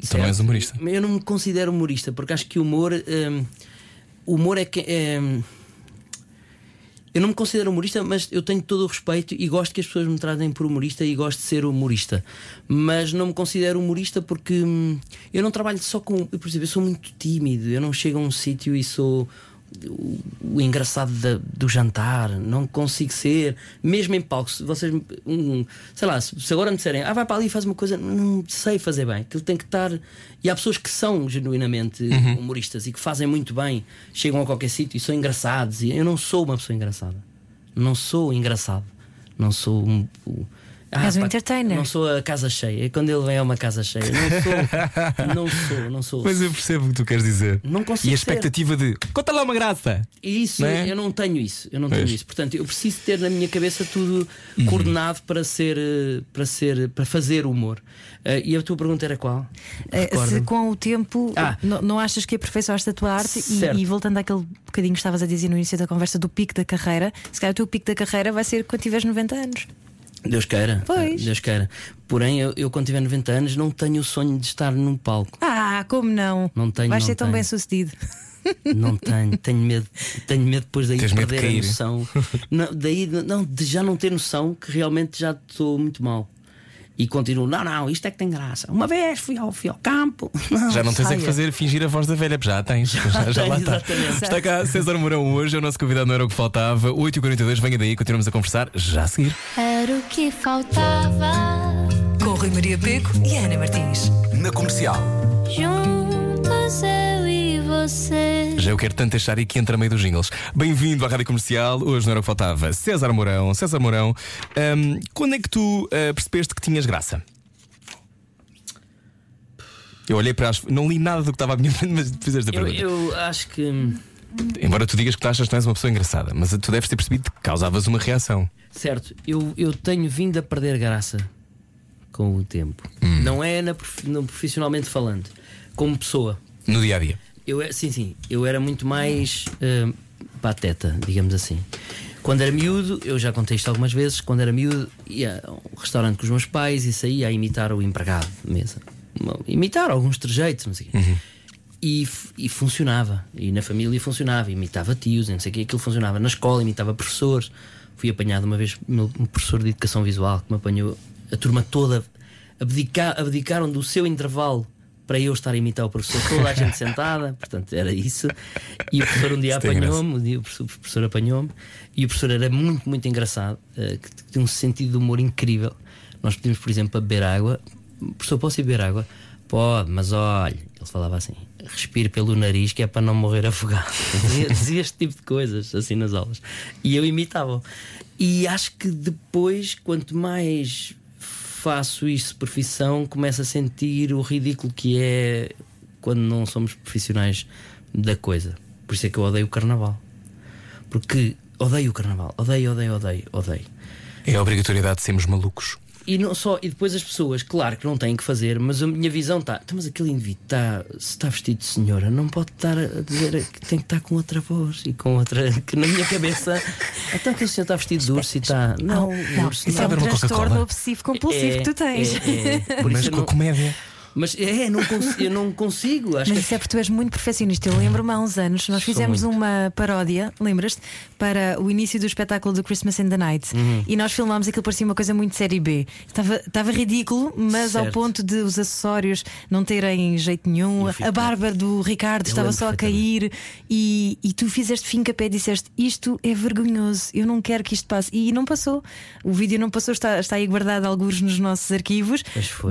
S1: Tu não és
S3: Certo?
S1: humorista.
S3: Eu não me considero humorista, porque acho que o humor. hum, o humor é que. hum, eu não me considero humorista, mas eu tenho todo o respeito e gosto que as pessoas me tratem por humorista e gosto de ser humorista. Mas não me considero humorista porque hum, eu não trabalho só com. Por exemplo, eu sou muito tímido, eu não chego a um sítio e sou o, o engraçado da- do jantar, não consigo ser, mesmo em palco. Se vocês, um, sei lá, se, se agora me disserem, ah, vai para ali e faz uma coisa, não sei fazer bem. Aquilo tem que estar. E há pessoas que são genuinamente humoristas e que fazem muito bem, chegam a qualquer sítio e são engraçados. E eu não sou uma pessoa engraçada, não sou engraçado, não sou um. um- ah,
S2: És um
S3: pá,
S2: entertainer.
S3: Não sou a casa cheia. É quando ele vem a uma casa cheia. Não sou. (laughs) não sou, não sou.
S1: Mas eu percebo o que tu queres dizer.
S3: Não consigo
S1: E a
S3: ser.
S1: expectativa de conta lá uma graça.
S3: Isso,
S1: Não é?
S3: eu não tenho isso. Eu não tenho
S1: Pois.
S3: isso. Portanto, eu preciso ter na minha cabeça tudo
S1: Uhum.
S3: coordenado para ser, eh, para ser, para fazer humor. Eh, e a tua pergunta era qual?
S2: Eh, Se com o tempo
S3: Ah.
S2: não, não achas que aperfeiçoaste a tua arte e, e voltando àquele bocadinho que estavas a dizer no início da conversa do pico da carreira, se calhar o teu pico da carreira vai ser quando tiveres 90 anos.
S3: Deus queira.
S2: Pois.
S3: Deus queira. Porém, eu, eu quando tiver 90 anos não tenho o sonho de estar num palco.
S2: Ah, como não?
S3: Não tenho,
S2: Vais
S3: não
S2: ser tão
S3: tenho.
S2: bem sucedido. (laughs)
S3: Não tenho, tenho medo, tenho medo depois daí
S1: Tens
S3: perder a noção. (laughs) Não, daí não, de já não ter noção que realmente já estou muito mal. E continuo, não, não, isto é que tem graça. Uma vez fui ao, fui ao campo. (laughs) Não,
S1: Já não tens é que fazer fingir a voz da velha, já a tens. (laughs) Já, já,
S3: tenho,
S1: lá está. Está cá César Mourão hoje, é o nosso convidado, não era o que faltava. 8h42, venha daí, continuamos a conversar já a seguir.
S5: Era o que faltava.
S6: Com Rui Maria Peco e Ana Martins.
S4: Na comercial.
S5: Juntos eu e você.
S1: Eu quero tanto deixar aqui entre a meio dos jingles. Bem-vindo à Rádio Comercial. Hoje não era o que faltava. César Mourão. César Mourão, hum, quando é que tu ah, percebeste que tinhas graça? Eu olhei para as. Não li nada do que estava à minha (laughs) frente, mas fizeste a
S3: Eu,
S1: pergunta.
S3: eu acho que. hum,
S1: Embora tu digas que tu achas que não és uma pessoa engraçada, mas tu deves ter percebido que causavas uma reação.
S3: Certo, eu, eu tenho vindo a perder graça com o tempo.
S1: Hum.
S3: Não é na, não profissionalmente falando, como pessoa.
S1: No dia a dia.
S3: Eu, é- sim, sim, eu era muito mais hum, pateta, digamos assim. Quando era miúdo, eu já contei isto algumas vezes, quando era miúdo ia a um restaurante com os meus pais e saía a imitar o empregado de mesa. Imitar alguns trejeitos, não sei quê. E, e funcionava. E na família funcionava. Imitava tios, e não sei o que, aquilo funcionava. Na escola imitava professores. Fui apanhado uma vez por um professor de educação visual que me apanhou a turma toda. Abdica, abdicaram do seu intervalo para eu estar a imitar o professor, toda a gente sentada, portanto era isso. E o professor um dia
S1: tem
S3: apanhou-me, um dia o professor, apanhou-me, e o professor era muito, muito engraçado, eh, que tinha um sentido de humor incrível. Nós pedimos, por exemplo, para beber água. Professor, posso ir beber água? Pode, mas olha, ele falava assim: respire pelo nariz que é para não morrer afogado. (laughs) Dizia, dizia este tipo de coisas assim nas aulas. E eu imitava. E acho que depois, quanto mais faço isso de profissão, começo a sentir o ridículo que é quando não somos profissionais da coisa. Por isso é que eu odeio o carnaval. Porque odeio o carnaval, odeio, odeio, odeio, odeio.
S1: É a obrigatoriedade de sermos malucos.
S3: E não só, e depois as pessoas, claro que não têm que fazer, mas a minha visão está, "Então, mas aquele indivíduo está, se está vestido de senhora, não pode estar a dizer que tem que estar com outra voz e com outra. que na minha cabeça, (laughs) então que o senhor está vestido de urso e está. Não,
S2: não,
S3: urso
S2: isso é um transtorno
S1: Coca-Cola?
S2: obsessivo compulsivo que tu tens.
S3: É, é, (laughs) por
S1: Mas com a
S3: não-
S1: comédia.
S3: Mas é, não eu não consigo. Acho
S2: Mas
S3: que
S2: isso é porque tu és muito perfeccionista. Eu lembro-me há uns anos, nós fizemos
S3: muito.
S2: uma paródia, lembras-te? Para o início do espetáculo do Christmas in the Night.
S3: Uhum.
S2: E nós filmámos aquilo parecia uma coisa muito série B. Estava, estava ridículo, mas ao
S3: Certo.
S2: ponto de os acessórios não terem jeito nenhum. A barba do Ricardo
S3: Eu
S2: estava só a cair. E, e tu fizeste fim capé e disseste: Isto é vergonhoso, eu não quero que isto passe. E não passou. O vídeo não passou, está, está aí guardado alguns nos nossos arquivos.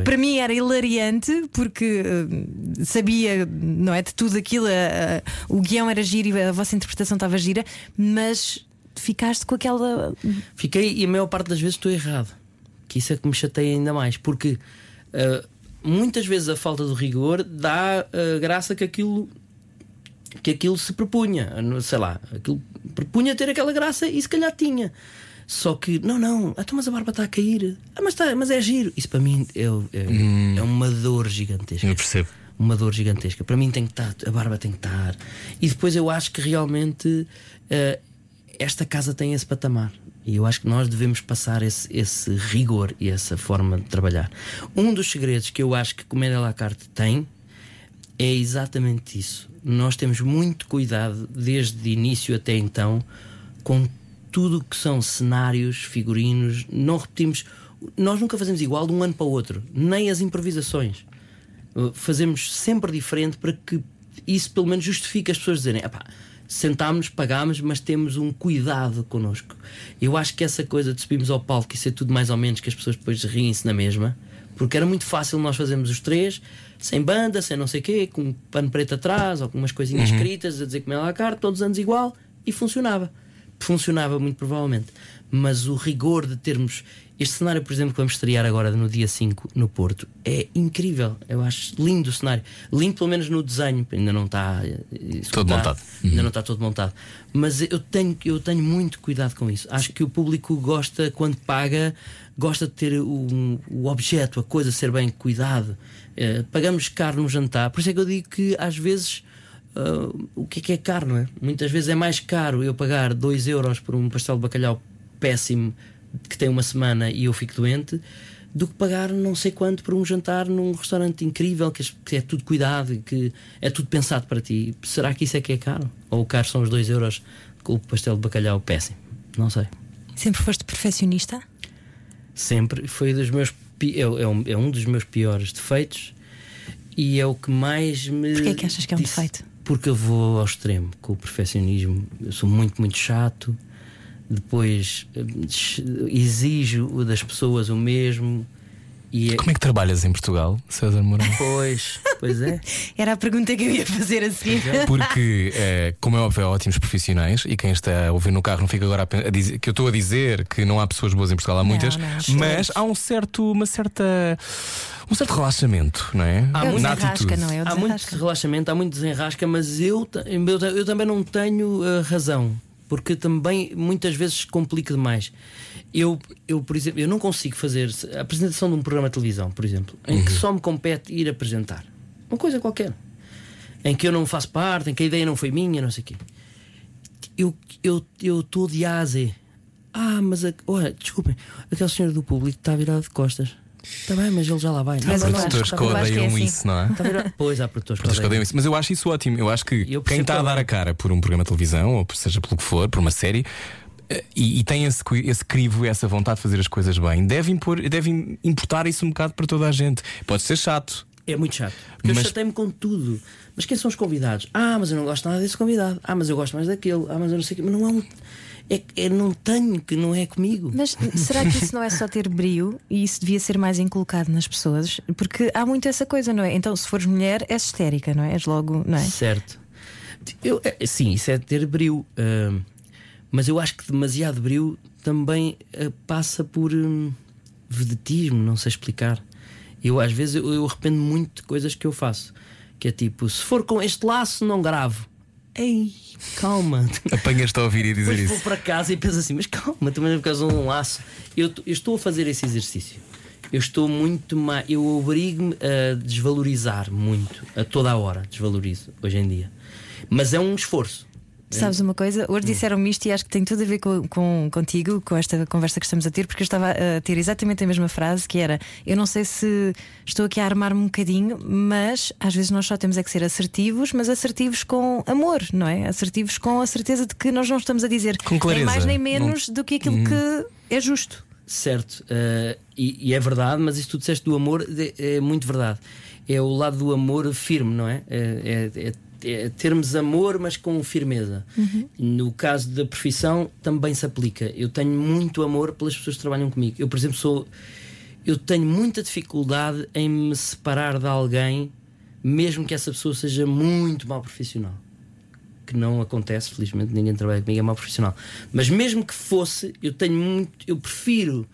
S2: Para mim era hilariante porque eh, sabia, não é, de tudo aquilo, eh, eh, o guião era giro e a vossa interpretação estava gira, mas ficaste com aquela.
S3: Fiquei e a maior parte das vezes estou errado. Que isso é que me chateia ainda mais. Porque ah, muitas vezes a falta do rigor dá a graça que aquilo que aquilo se propunha. Sei lá, aquilo propunha ter aquela graça e se calhar tinha. Só que, não, não, então, mas a barba está a cair. Ah, mas, tá, mas é giro. Isso para mim é, é, é uma dor gigantesca.
S1: Eu percebo.
S3: Uma dor gigantesca. Para mim tem que estar, a barba tem que estar. E depois eu acho que realmente eh, esta casa tem esse patamar. E eu acho que nós devemos passar esse, esse rigor e essa forma de trabalhar. Um dos segredos que eu acho que Comédia la carte tem é exatamente isso. Nós temos muito cuidado, desde início até então, com tudo que são cenários, figurinos. Não repetimos. Nós nunca fazemos igual de um ano para o outro, nem as improvisações. Uh, Fazemos sempre diferente para que isso pelo menos justifique as pessoas dizerem: "Epá, sentámos, pagámos, mas temos um cuidado connosco. Eu acho que essa coisa de subirmos ao palco e ser tudo mais ou menos que as pessoas depois riem-se na mesma, porque era muito fácil nós fazermos os três, sem banda, sem não sei o quê, com um pano preto atrás ou com umas coisinhas escritas a dizer como é lá a cara, todos os anos igual, e funcionava. Funcionava muito provavelmente. Mas o rigor de termos. Este cenário, por exemplo, que vamos estrear agora no dia 5 no Porto, é incrível. Eu acho lindo o cenário. Lindo, pelo menos no desenho, ainda não está eh, executado,
S1: montado.
S3: Ainda não está todo montado. Mas eu tenho, eu tenho muito cuidado com isso. Acho que o público gosta, quando paga, gosta de ter o, o objeto, a coisa ser bem cuidado. Eh, pagamos caro no jantar, por isso é que eu digo que às vezes. Ah, o que é que é caro, não é? Muitas vezes é mais caro eu pagar 2 euros por um pastel de bacalhau péssimo que tem uma semana e eu fico doente do que pagar não sei quanto por um jantar num restaurante incrível que, é tudo cuidado e que é tudo pensado para ti. Será que isso é que é caro? Ou caro são os 2 euros com o pastel de bacalhau péssimo? Não sei.
S2: Sempre foste perfeccionista?
S3: Sempre foi dos meus é, é um, é um dos meus piores defeitos e é o que mais me.
S2: Porquê é que achas que é um defeito?
S3: Porque eu vou ao extremo com o perfeccionismo. Eu sou muito, muito chato. Depois eh, exijo das pessoas o mesmo. E é-
S1: Como é que trabalhas em Portugal, César Mourão?
S3: Pois, pois é. (laughs)
S2: Era a pergunta que eu ia fazer a seguir.
S1: Porque, eh, como é óbvio, há ótimos profissionais e quem está a ouvir no carro não fica agora a, dizer que eu estou a dizer que não há pessoas boas em Portugal, há muitas,
S2: não,
S1: mas há um certo, uma certa, um certo relaxamento, não é?
S3: Há
S2: É
S3: muito-
S2: desenrasca,
S1: atitude.
S2: não é? O
S3: Há muito
S2: desenrasca.
S3: relaxamento, há muito desenrasca, mas eu, eu, eu também não tenho eh, razão, porque também muitas vezes complica demais. Eu, eu, por exemplo, eu não consigo fazer a apresentação de um programa de televisão, por exemplo, em que só me compete ir apresentar uma coisa qualquer, em que eu não faço parte, em que a ideia não foi minha, não sei o quê. Eu eu eu estou de A a Z. Ah, mas a, olha, desculpem, aquele senhor do público está virado de costas. Está bem, mas ele já lá vai.
S2: Mas
S1: Há produtores que
S2: que é
S1: odeiam
S2: assim.
S1: isso, não é?
S3: Pois há produtores que
S1: que
S3: odeiam.
S1: odeiam isso. Mas eu acho isso ótimo. Eu acho que
S3: Eu
S1: quem está a dar a cara por um programa de televisão, ou seja pelo que for, por uma série. eh, E, e tem esse, esse crivo, essa vontade de fazer as coisas bem, deve, impor, deve importar isso um bocado para toda a gente. Pode ser chato,
S3: É muito chato. Porque
S1: Mas-
S3: eu chatei-me com tudo. Mas quem são os convidados? Ah, mas eu não gosto nada desse convidado. Ah, mas eu gosto mais daquele. Ah, mas eu não sei o quê. Mas não é um. É, é não tenho, que não é comigo.
S2: Mas será que isso não é só ter brio e isso devia ser mais inculcado nas pessoas? Porque há muito essa coisa, não é? Então, se fores mulher, és histérica, não é? És logo, não é?
S3: Certo. Eu, é, sim, isso é ter brilho. ah, mas eu acho que demasiado brilho também ah, passa por hum, vedetismo, não sei explicar. Eu às vezes eu, eu arrependo muito de coisas que eu faço. Que é tipo, se for com este laço, não gravo. Ei, calma.
S1: apanhas-te a ouvir e dizer
S3: Depois vou
S1: isso.
S3: para casa e penso assim, mas calma, também é por causa de um laço. Eu, eu estou a fazer esse exercício. Eu estou muito mais. Eu obrigo-me a desvalorizar muito, a toda a hora desvalorizo hoje em dia. Mas é um esforço.
S2: Sabes uma coisa? Hoje disseram-me isto e acho que tem tudo a ver com, com- contigo, com esta conversa que estamos a ter, porque eu estava a ter exatamente a mesma frase que era: Eu não sei se estou aqui a armar-me um bocadinho, mas às vezes nós só temos é que ser assertivos, mas assertivos com amor, não é? Assertivos com a certeza de que nós não estamos a dizer
S1: Com
S2: nem mais nem menos do que aquilo que é justo.
S3: Certo, eh, e, e é verdade, mas isso tu disseste do amor de- é, muito verdade. É o lado do amor firme, não é? É, é- é- termos amor, mas com firmeza. No caso da profissão, também se aplica. Eu tenho muito amor pelas pessoas que trabalham comigo. Eu, por exemplo, sou. Eu tenho muita dificuldade em me separar de alguém, mesmo que essa pessoa seja muito mal profissional que não acontece, felizmente ninguém trabalha comigo é mau profissional. Mas mesmo que fosse, eu tenho muito, eu prefiro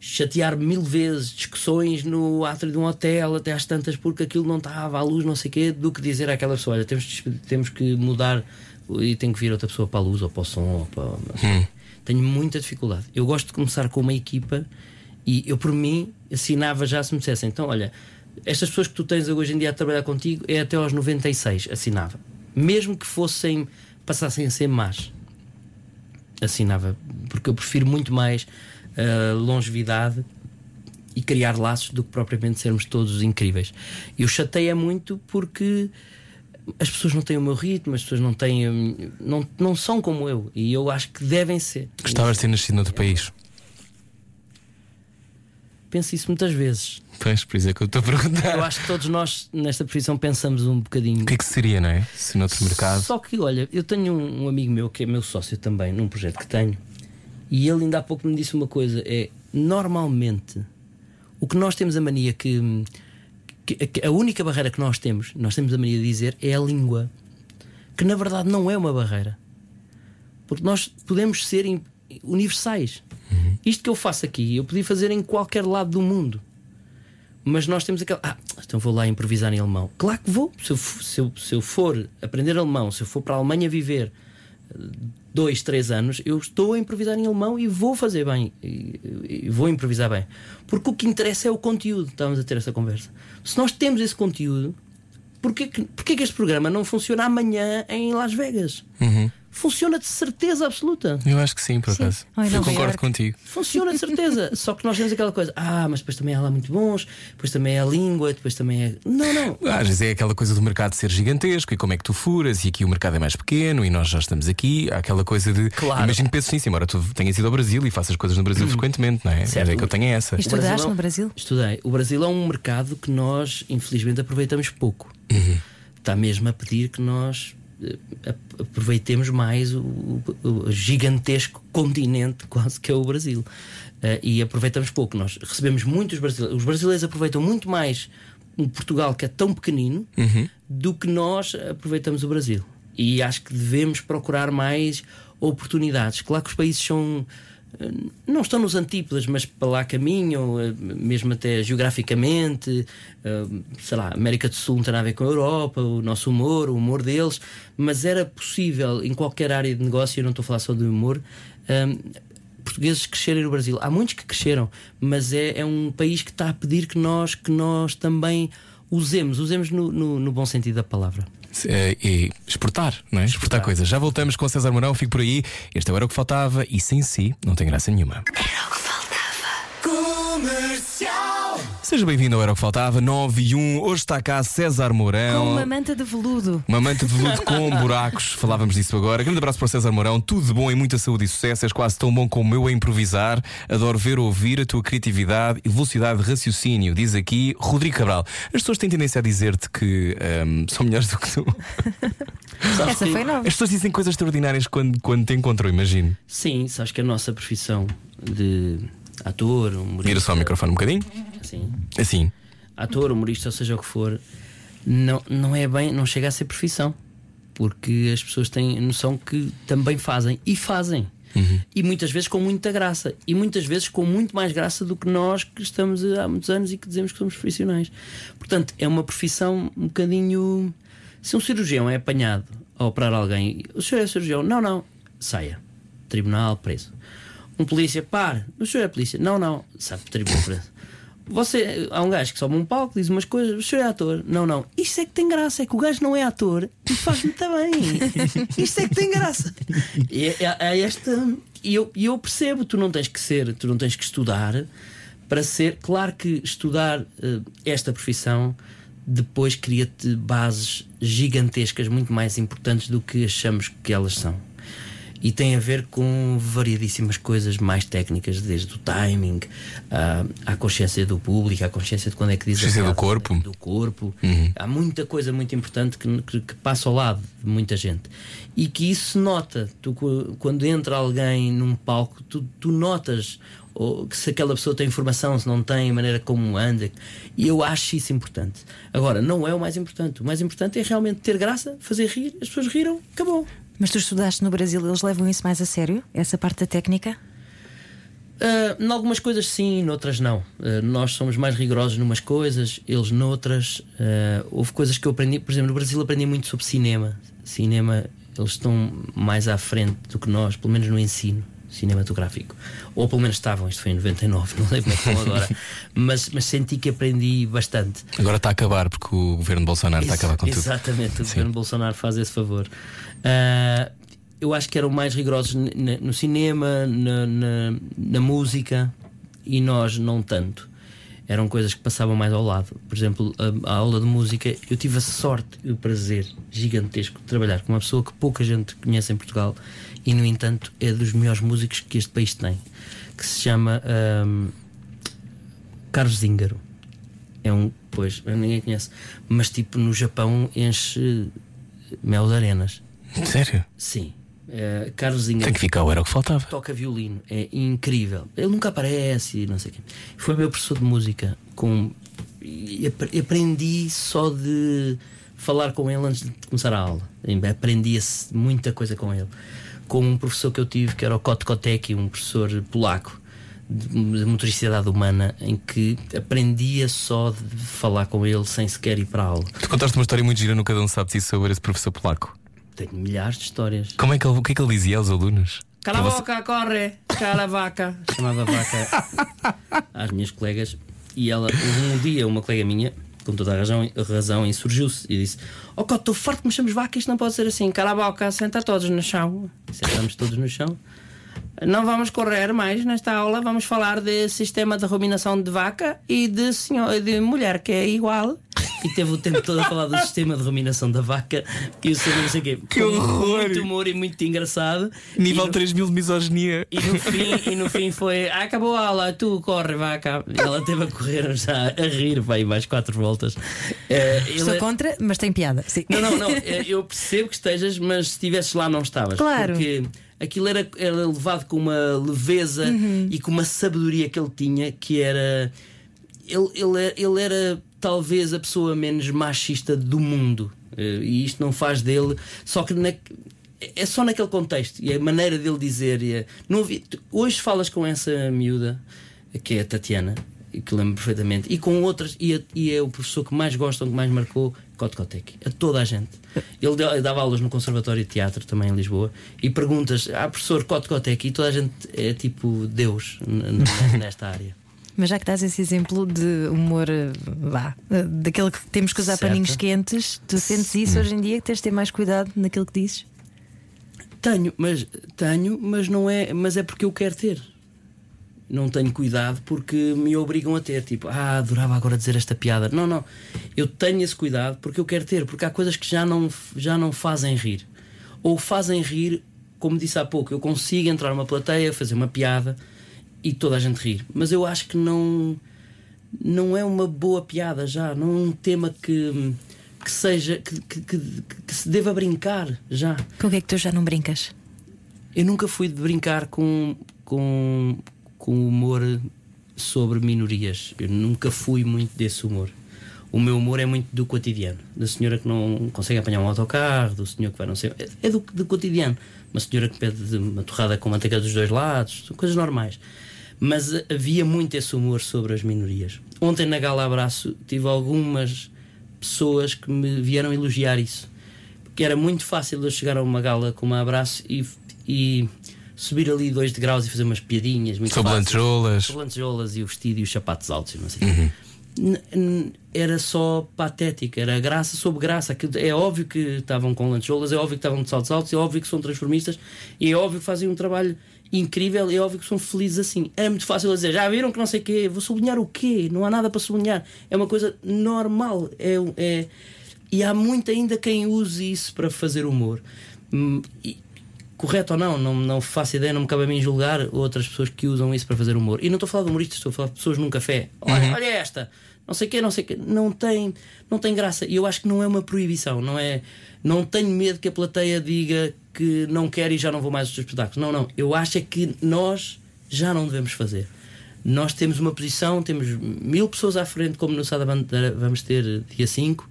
S3: chatear mil vezes discussões no átrio de um hotel até às tantas porque aquilo não estava à luz, não sei o quê, do que dizer àquela pessoa, olha, temos, temos que mudar e tem que vir outra pessoa para a luz ou para o som ou para. sei. Tenho muita dificuldade. Eu gosto de começar com uma equipa e eu por mim assinava já se me dissessem, então olha, estas pessoas que tu tens hoje em dia a trabalhar contigo é até aos 96, assinava. Mesmo que fossem, passassem a ser más, assinava. Porque eu prefiro muito mais longevidade e criar laços do que propriamente sermos todos incríveis. Eu chateia muito porque as pessoas não têm o meu ritmo, as pessoas não têm. não, não são como eu. E eu acho que devem ser.
S1: Gostavas de ter nascido noutro país.
S3: penso isso muitas vezes.
S1: Pois, por isso é que eu estou a perguntar.
S3: Eu acho que todos nós nesta profissão pensamos um bocadinho.
S1: O que é que seria, não é? Se noutro mercado.
S3: Só que, olha, eu tenho um, um amigo meu que é meu sócio também, num projeto que tenho, e ele ainda há pouco me disse uma coisa: é normalmente o que nós temos a mania que, que- que a única barreira que nós temos, nós temos a mania de dizer, é a língua, que na verdade não é uma barreira, porque nós podemos ser universais. Isto que eu faço aqui, eu podia fazer em qualquer lado do mundo. Mas nós temos aquela. Ah, então vou lá improvisar em alemão. Claro que vou. Se eu, se eu- se eu for aprender alemão, se eu for para a Alemanha viver dois, três anos, eu estou a improvisar em alemão e vou fazer bem. E, e vou improvisar bem. Porque o que interessa é o conteúdo. Estávamos a ter essa conversa. Se nós temos esse conteúdo, porquê que, porquê que este programa não funciona amanhã em Las Vegas? Funciona de certeza absoluta.
S1: Eu acho que sim, por acaso. Eu concordo contigo.
S3: Funciona de certeza. (laughs) Só que nós temos aquela coisa, ah, mas depois também há lá muito bons, depois também é a língua, depois também é. Não, não.
S1: Às vezes é aquela coisa do mercado ser gigantesco e como é que tu furas, e aqui o mercado é mais pequeno e nós já estamos aqui. Há aquela coisa de.
S3: Claro.
S1: Imagino que penses nisso, embora tu tenhas ido ao Brasil e faças coisas no Brasil frequentemente, não é?
S3: Certo.
S1: É que eu tenho essa.
S2: E estudaste
S3: Brasil é um-
S2: no Brasil?
S3: Estudei. O Brasil é um mercado que nós, infelizmente, aproveitamos pouco. Está mesmo a pedir que nós aproveitemos mais o, o- gigantesco continente, quase que é o Brasil. Eh, e aproveitamos pouco. Nós recebemos muitos brasileiros. Os brasileiros aproveitam muito mais um Portugal que é tão pequenino do que nós aproveitamos o Brasil. E acho que devemos procurar mais oportunidades. Claro que os países são. Não estão nos antípodas, mas para lá caminham, eh, mesmo até geograficamente. eh, Sei lá, América do Sul não tem nada a ver com a Europa, o nosso humor, o humor deles. Mas era possível, em qualquer área de negócio, eu não estou a falar só do humor, eh, portugueses crescerem no Brasil. Há muitos que cresceram, mas é, é um país que está a pedir que nós, que nós também usemos, usemos no, no- no bom sentido da palavra.
S1: É, é exportar, não é? Exportar coisas. Já voltamos com César Mourão, fico por aí. Este era o que faltava e sem si não tem graça nenhuma. Seja bem-vindo ao Era o que Faltava, 9 e 1. Hoje está cá César Mourão.
S2: Com uma manta de veludo.
S1: Uma manta de veludo com (laughs) buracos, falávamos disso agora. Grande abraço para o César Mourão, tudo de bom e muita saúde e sucesso. És quase tão bom como eu a improvisar. Adoro ver, ouvir a tua criatividade e velocidade de raciocínio. Diz aqui Rodrigo Cabral. As pessoas têm tendência a dizer-te que ahm, são melhores do que tu. (laughs)
S2: Essa
S3: que-
S2: foi nova.
S1: As pessoas dizem coisas extraordinárias quando, quando te encontram, imagino.
S3: Sim, sabes que a nossa profissão de ator, humorista.
S1: Vira só o microfone um bocadinho.
S3: Sim.
S1: Assim.
S3: Ator, humorista, ou seja o que for, não, não é bem, não chega a ser profissão. Porque as pessoas têm a noção que também fazem e fazem. E muitas vezes com muita graça. E muitas vezes com muito mais graça do que nós que estamos há muitos anos e que dizemos que somos profissionais. Portanto, é uma profissão um bocadinho. Se um cirurgião é apanhado a operar alguém, o senhor é cirurgião? Não, não. Saia. Tribunal, preso. Um polícia, pare. O senhor é polícia? Não, não. Sabe, tribunal. Você, há um gajo que sobe um palco, diz umas coisas, o senhor é ator? Não, não. Isto é que tem graça, é que o gajo não é ator e faz muito bem. Isto é que tem graça. E é, é- é esta. E eu, eu percebo, tu não tens que ser, tu não tens que estudar para ser. Claro que estudar eh, esta profissão depois cria-te bases gigantescas, muito mais importantes do que achamos que elas são. E tem a ver com variadíssimas coisas mais técnicas, desde o timing, à, à consciência do público, à consciência de quando é que diz a
S1: Consciência do corpo.
S3: do corpo. Há muita coisa muito importante que, que- que passa ao lado de muita gente. E que isso se nota. Tu, quando entra alguém num palco, tu, tu notas ou, que se aquela pessoa tem informação, se não tem, a maneira como anda. E eu acho isso importante. Agora, não é o mais importante. O mais importante é realmente ter graça, fazer rir, as pessoas riram, acabou.
S2: Mas tu estudaste no Brasil, eles levam isso mais a sério? Essa parte da técnica?
S3: Uh, em algumas coisas sim, noutras não. Uh, nós somos mais rigorosos numas coisas, eles noutras. Uh, houve coisas que eu aprendi, por exemplo, no Brasil aprendi muito sobre cinema. Cinema, eles estão mais à frente do que nós, pelo menos no ensino cinematográfico. Ou pelo menos estavam, isto foi em 99, (laughs) não sei como é que estão agora. mas, mas senti que aprendi bastante.
S1: Agora está a acabar porque o governo Bolsonaro está a acabar com tudo.
S3: Exatamente, o
S1: Sim.
S3: governo Bolsonaro faz esse favor. Ah, eu acho que eram mais rigorosos no cinema, na, na- na música e nós não tanto. Eram coisas que passavam mais ao lado. Por exemplo, a, a aula de música, eu tive a sorte e o prazer gigantesco de trabalhar com uma pessoa que pouca gente conhece em Portugal e, no entanto, é dos melhores músicos que este país tem, que se chama. ahm, Carlos Zíngaro. É um, pois, ninguém conhece. Mas tipo, no Japão enche mel de arenas.
S1: Sério?
S3: Sim. Eh, Carlos
S1: Tem que ficar, era o que faltava.
S3: toca violino, é incrível. Ele nunca aparece e não sei o quê. Foi meu professor de música com ap- aprendi só de falar com ele antes de começar a aula. Aprendi-se muita coisa com ele. Com um professor que eu tive, que era o Kot Koteki, um professor polaco de de motricidade humana, em que aprendia só de falar com ele sem sequer ir para a aula.
S1: Tu contaste uma história muito gira no Cada um Sabe Disso sobre esse professor polaco.
S3: Tenho milhares de histórias.
S1: Como é que ele, o que é que ele dizia aos alunos?
S3: Cala a boca, corre! Cala a vaca! (laughs) Chamava vaca (laughs) às minhas colegas. E ela, um dia, uma colega minha, com toda a razão, razão insurgiu-se e disse: Oh, estou farto que me chames vaca, isto não pode ser assim. Cala a boca, senta todos no chão. Sentamos todos no chão. Não vamos correr mais nesta aula, vamos falar de sistema de ruminação de vaca e de, senhor, de mulher, que é igual. E teve o tempo todo a falar do sistema de ruminação da vaca e o senhor não sei o quê.
S1: Que horror!
S3: Muito humor e muito engraçado.
S1: Nível
S3: no-
S1: 3000 de misoginia.
S3: e no fim, e no fim foi "Ah, acabou a aula, tu corre, vaca. E ela teve a correr já a rir, vai mais quatro voltas. Eh, ele-
S2: Estou contra, mas tem piada. Sim.
S3: Não, não, não. eh, Eu percebo que estejas, mas se estivesses lá não estavas.
S2: Claro.
S3: Porque aquilo era, era levado com uma leveza e com uma sabedoria que ele tinha que era. Ele, ele, ele era talvez a pessoa menos machista do mundo. Eh, E isto não faz dele. Só que na- é só naquele contexto. E a maneira dele dizer. a- não vi- hoje falas com essa miúda, que é a Tatiana, que lembro perfeitamente, e com outras. E é, e é o professor que mais gostam, que mais marcou, Kotkoteki. A toda a gente. Ele da- dava aulas no Conservatório de Teatro, também em Lisboa, e perguntas: Ah, professor Kotkoteki, e toda a gente é tipo Deus nesta área.
S2: Mas já que dás esse exemplo de humor, eh, vá, eh, daquele que temos que usar
S3: Certo.
S2: paninhos quentes, tu sentes isso hoje em dia que tens de ter mais cuidado naquilo que dizes?
S3: Tenho, mas tenho, mas não é, mas é porque eu quero ter. Não tenho cuidado porque me obrigam a ter, tipo, ah, adorava agora dizer esta piada. Não, não. Eu tenho esse cuidado porque eu quero ter, porque há coisas que já não já não fazem rir. Ou fazem rir, como disse há pouco, eu consigo entrar numa plateia, fazer uma piada e toda a gente rir. Mas eu acho que não não é uma boa piada já, não é um tema que que seja que, que, que- que se deva brincar já.
S2: Com que é que tu já não brincas?
S3: Eu nunca fui de brincar com, com, com humor sobre minorias. Eu nunca fui muito desse humor. O meu humor é muito do cotidiano. Da senhora que não consegue apanhar um autocarro, do senhor que vai não sei. É do, do cotidiano. Uma senhora que pede uma torrada com manteiga dos dois lados, coisas normais. Mas havia muito esse humor sobre as minorias. Ontem na Gala Abraço tive algumas pessoas que me vieram elogiar isso porque era muito fácil eu chegar a uma gala com um abraço e, e subir ali dois degraus e fazer umas piadinhas muito
S1: Sobre lantejoulas.
S3: Sobre lantejoulas e o vestido e os sapatos altos e não sei n- Era só patética, era graça sobre graça. É óbvio que estavam com lantejoulas, é óbvio que estavam de saltos altos, é óbvio que são transformistas, e é óbvio que fazem um trabalho incrível, é óbvio que são felizes assim. Era muito fácil dizer, já viram que não sei o quê, vou sublinhar o quê? Não há nada para sublinhar. É uma coisa normal. É, é, e há muito ainda quem use isso para fazer humor. Hum, e- correto ou não, não, não faço ideia, não me cabe a mim julgar outras pessoas que usam isso para fazer humor. E não estou a falar de humoristas, estou a falar de pessoas num café. Olha, olha esta, não sei o quê, não sei o quê. Não tem, não tem graça. E eu acho que não é uma proibição, não é. Não tenho medo que a plateia diga que não quer e já não vou mais aos teus espetáculos. Não, não. Eu acho é que nós já não devemos fazer. Nós temos uma posição, temos mil pessoas à frente, como no Sá da Bandeira vamos ter dia 5,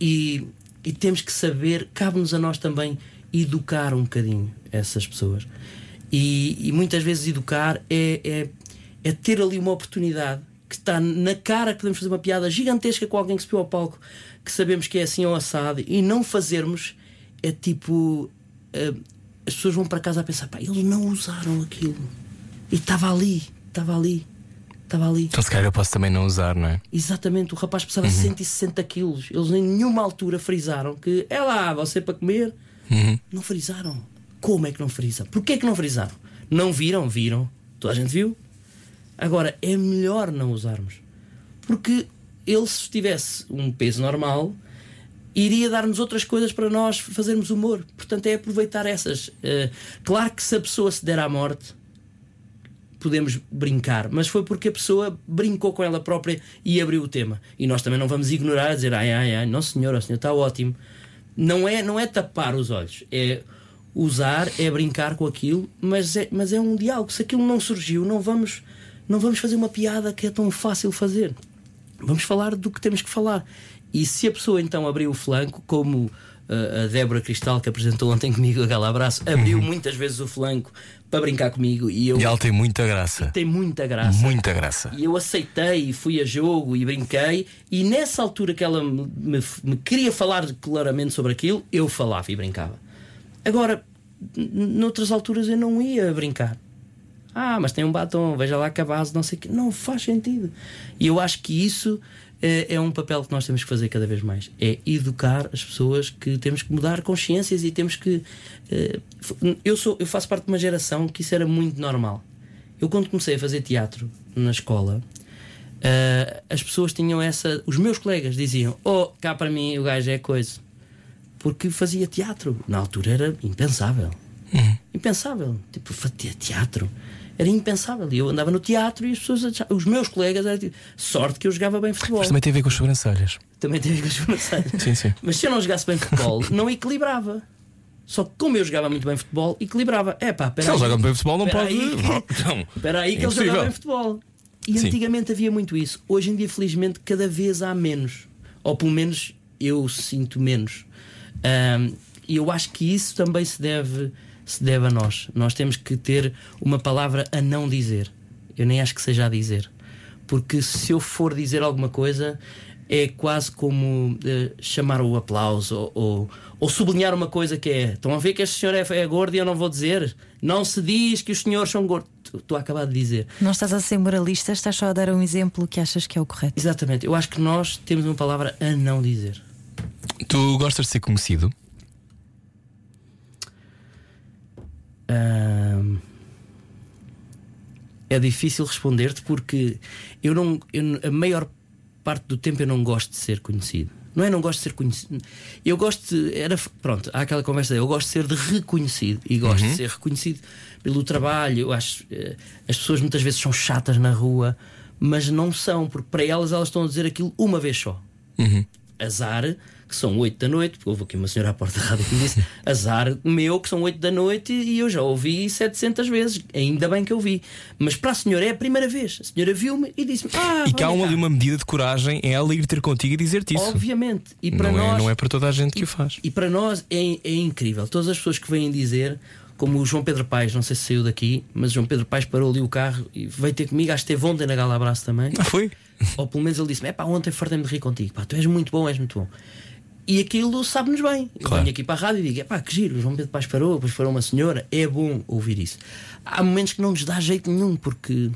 S3: e, e temos que saber, cabe-nos a nós também educar um bocadinho essas pessoas. E, e muitas vezes educar é, é, é ter ali uma oportunidade que está na cara que podemos fazer uma piada gigantesca com alguém que subiu ao palco, que sabemos que é assim ou assado, e não fazermos é tipo. Eh, as pessoas vão para casa a pensar, pá, eles não usaram aquilo. E estava ali, estava ali, estava ali.
S1: Então, se calhar eu posso também não usar, não é?
S3: Exatamente, o rapaz pesava 160 quilos. Eles em nenhuma altura frisaram que é lá, você para comer. Não frisaram. Como é que não frisam? Porquê que não frisaram? Não viram? Viram. Toda a gente viu. Agora, é melhor não usarmos. Porque ele, se tivesse um peso normal, iria dar-nos outras coisas para nós fazermos humor. Portanto, é aproveitar essas. Eh, claro que se a pessoa se der à morte, podemos brincar, mas foi porque a pessoa brincou com ela própria e abriu o tema. E nós também não vamos ignorar, dizer ai, ai, ai, não senhor, o senhor está ótimo. Não é, não é tapar os olhos, é usar, é brincar com aquilo, mas é, mas é um diálogo. Se aquilo não surgiu, não vamos, não vamos fazer uma piada que é tão fácil fazer. Vamos falar do que temos que falar. E se a pessoa então abriu o flanco, como uh, a Débora Cristal, que apresentou ontem comigo aquela abraço, abriu muitas vezes o flanco para brincar comigo e eu
S1: E ela tem muita graça.
S3: tem muita graça.
S1: Muita graça.
S3: E eu aceitei e fui a jogo e brinquei. E nessa altura que ela me, me- me queria falar claramente sobre aquilo, eu falava e brincava. Agora, noutras alturas eu não ia brincar. Ah, mas tem um batom, veja lá que a base, não sei o quê. Não faz sentido. E eu acho que isso eh, é um papel que nós temos que fazer cada vez mais. É educar as pessoas que temos que mudar consciências e temos que. eh, eu, sou, eu faço parte de uma geração que isso era muito normal. Eu, quando comecei a fazer teatro na escola, eh, as pessoas tinham essa. Os meus colegas diziam: Oh, cá para mim o gajo é coisa. Porque fazia teatro. Na altura era impensável. Impensável. Tipo, fazer teatro. Era impensável. E eu andava no teatro e as pessoas Os meus colegas eram tipo, sorte que eu jogava bem futebol.
S1: Mas também tem a ver com as sobrancelhas.
S3: Também teve com as sobrancelhas.
S1: Sim, sim.
S3: Mas se eu não jogasse bem futebol, não equilibrava. Só que como eu jogava muito bem futebol, equilibrava. É pá,
S1: Se ele joga bem futebol, não
S3: Espera
S1: pode.
S3: aí.
S1: Não.
S3: Espera aí que ele
S1: Impossível.
S3: jogava bem futebol. E
S1: Sim.
S3: antigamente havia muito isso. Hoje em dia, felizmente, cada vez há menos. Ou pelo menos eu sinto menos. E eu acho que isso também se deve, se deve a nós. Nós temos que ter uma palavra a não dizer. Eu nem acho que seja a dizer. Porque se eu for dizer alguma coisa, é quase como eh, chamar o aplauso ou, ou, ou sublinhar uma coisa que é: estão a ver que este senhor é, é gordo e eu não vou dizer. Não se diz que os senhores são gordos. Estou a acabar de dizer.
S2: Não estás a ser moralista, estás só a dar um exemplo que achas que é o correto.
S3: Exatamente. Eu acho que nós temos uma palavra a não dizer.
S1: Tu gostas de ser conhecido?
S3: É difícil responder-te porque eu não, eu- a maior parte do tempo eu não gosto de ser conhecido. Não é não gosto de ser conhecido. Eu gosto de. Era, pronto, há aquela conversa. Eu gosto de ser de reconhecido e gosto de ser reconhecido pelo trabalho. Eu acho. eh, As pessoas muitas vezes são chatas na rua, mas não são, porque para elas elas estão a dizer aquilo uma vez só. Azar, que são 8 da noite, porque houve aqui uma senhora à porta da rádio que me disse: Azar meu, que são 8 da noite e eu já ouvi 700 vezes. Ainda bem que eu vi. Mas para a senhora é a primeira vez. A senhora viu-me e disse-me: Ah,
S1: e que há uma,
S3: cá."
S1: ali uma medida de coragem em ela ir ter contigo e dizer-te isso.
S3: Obviamente. E para
S1: não,
S3: nós,
S1: é, não é para toda a gente que o faz.
S3: e para nós é, é incrível. Todas as pessoas que vêm dizer, como o João Pedro Paes, não sei se saiu daqui, mas o João Pedro Paes parou ali o carro e veio ter comigo. Acho que esteve ontem na Gala Abraço também.
S1: Ah, foi?
S3: Ou pelo menos ele disse-me: É pá, ontem fartei-me de rir contigo. Pá, tu és muito bom, és muito bom. E aquilo sabe-nos bem. Eu
S1: Claro.
S3: venho aqui para a rádio e digo: É pá, que giro, o João Pedro Paes parou, depois parou uma senhora. É bom ouvir isso. Há momentos que não nos dá jeito nenhum, porque,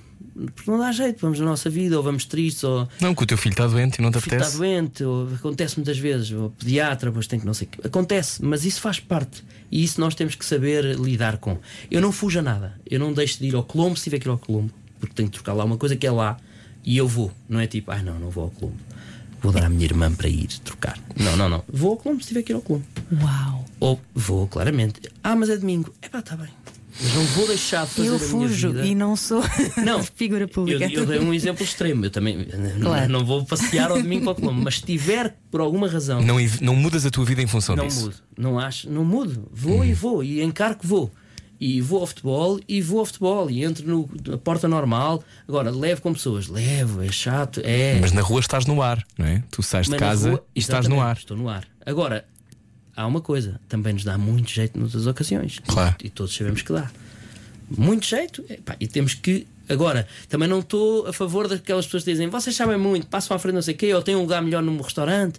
S3: porque não dá jeito. Vamos na nossa vida, ou vamos tristes, ou
S1: Não, que o teu filho está doente e não te
S3: filho está
S1: apetece.
S3: doente, ou acontece muitas vezes, ou pediatra, depois tem que não sei o quê. Acontece, mas isso faz parte. E isso nós temos que saber lidar com. Eu não fujo a nada. Eu não deixo de ir ao Colombo se tiver que ir ao Colombo, porque tenho que trocar lá uma coisa que é lá e eu vou. Não é tipo, ah, não, não vou ao Colombo. Vou dar à minha irmã para ir trocar. Não, não, não. Vou ao Colombo se tiver que ir ao Colombo.
S2: Uau!
S3: Ou vou, claramente. Ah, mas é domingo. É pá, está bem. Mas não vou deixar de fazer
S2: Eu
S3: a minha
S2: fujo
S3: vida.
S2: e não sou (laughs)
S3: Não, (laughs)
S2: figura pública.
S3: Eu, eu dei um exemplo extremo. Eu também
S2: Claro.
S3: não, não vou passear ao domingo para o Colombo, mas se tiver por alguma razão, não,
S1: Não, não mudas a tua vida em função disso.
S3: mudo. Não acho, não mudo. Vou
S1: Uhum.
S3: e vou e encaro que vou. E vou ao futebol e vou ao futebol e entro no, na porta normal. Agora, levo com pessoas, levo, é chato, é.
S1: Mas na rua estás no ar, não é? Tu sais de casa
S3: rua,
S1: e estás no ar.
S3: Estou no ar. Agora, há uma coisa, também nos dá muito jeito noutras ocasiões.
S1: Claro.
S3: E, todos sabemos que dá. Muito jeito. epá, e temos que. Agora, também não estou a favor daquelas pessoas que dizem vocês sabem muito, passam à frente não sei o quê, ou têm um lugar melhor num restaurante.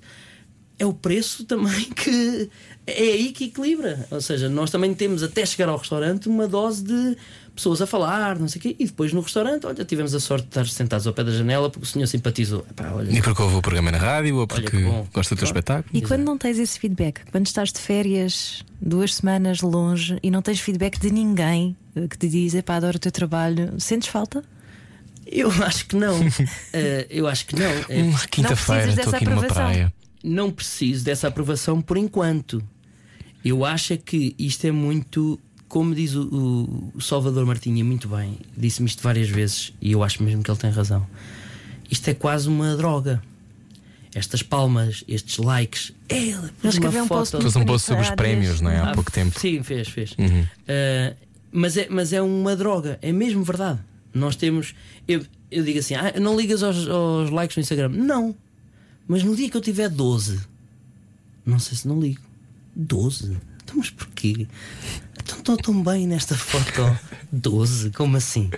S3: É o preço também que. É aí que equilibra. Ou seja, nós também temos até chegar ao restaurante uma dose de pessoas a falar, não sei o quê, e depois no restaurante, olha, tivemos a sorte de estar sentados ao pé da janela porque o senhor simpatizou. Epá, olha,
S1: E porque houve o programa na rádio ou porque gosta do teu espetáculo.
S2: E quando não tens esse feedback, quando estás de férias duas semanas longe e não tens feedback de ninguém eh, que te diz, epá, adoro o teu trabalho, sentes falta?
S3: Eu acho que não. (laughs) Eh, eu acho que não. É,
S1: Hum, Quinta-feira estou aqui numa praia.
S3: Não preciso dessa aprovação por enquanto. Eu acho é que isto é muito como diz o, o Salvador Martinha muito bem, disse-me isto várias vezes e eu acho mesmo que ele tem razão. Isto é quase uma droga. Estas palmas, estes likes. É, pôs uma
S2: um
S3: foto.
S1: Fez um post sobre os prémios, não é? Há
S3: Ah,
S1: pouco tempo.
S3: Sim, fez, fez.
S1: Uhum.
S3: Uh, mas, é, mas é uma droga, é mesmo verdade. Nós temos. Eu, eu digo assim: ah, não ligas aos, aos likes no Instagram? Não. Mas no dia que eu tiver 12, não sei se não ligo. 12? Então, mas porquê? Então estou tão bem nesta foto. 12? Como assim?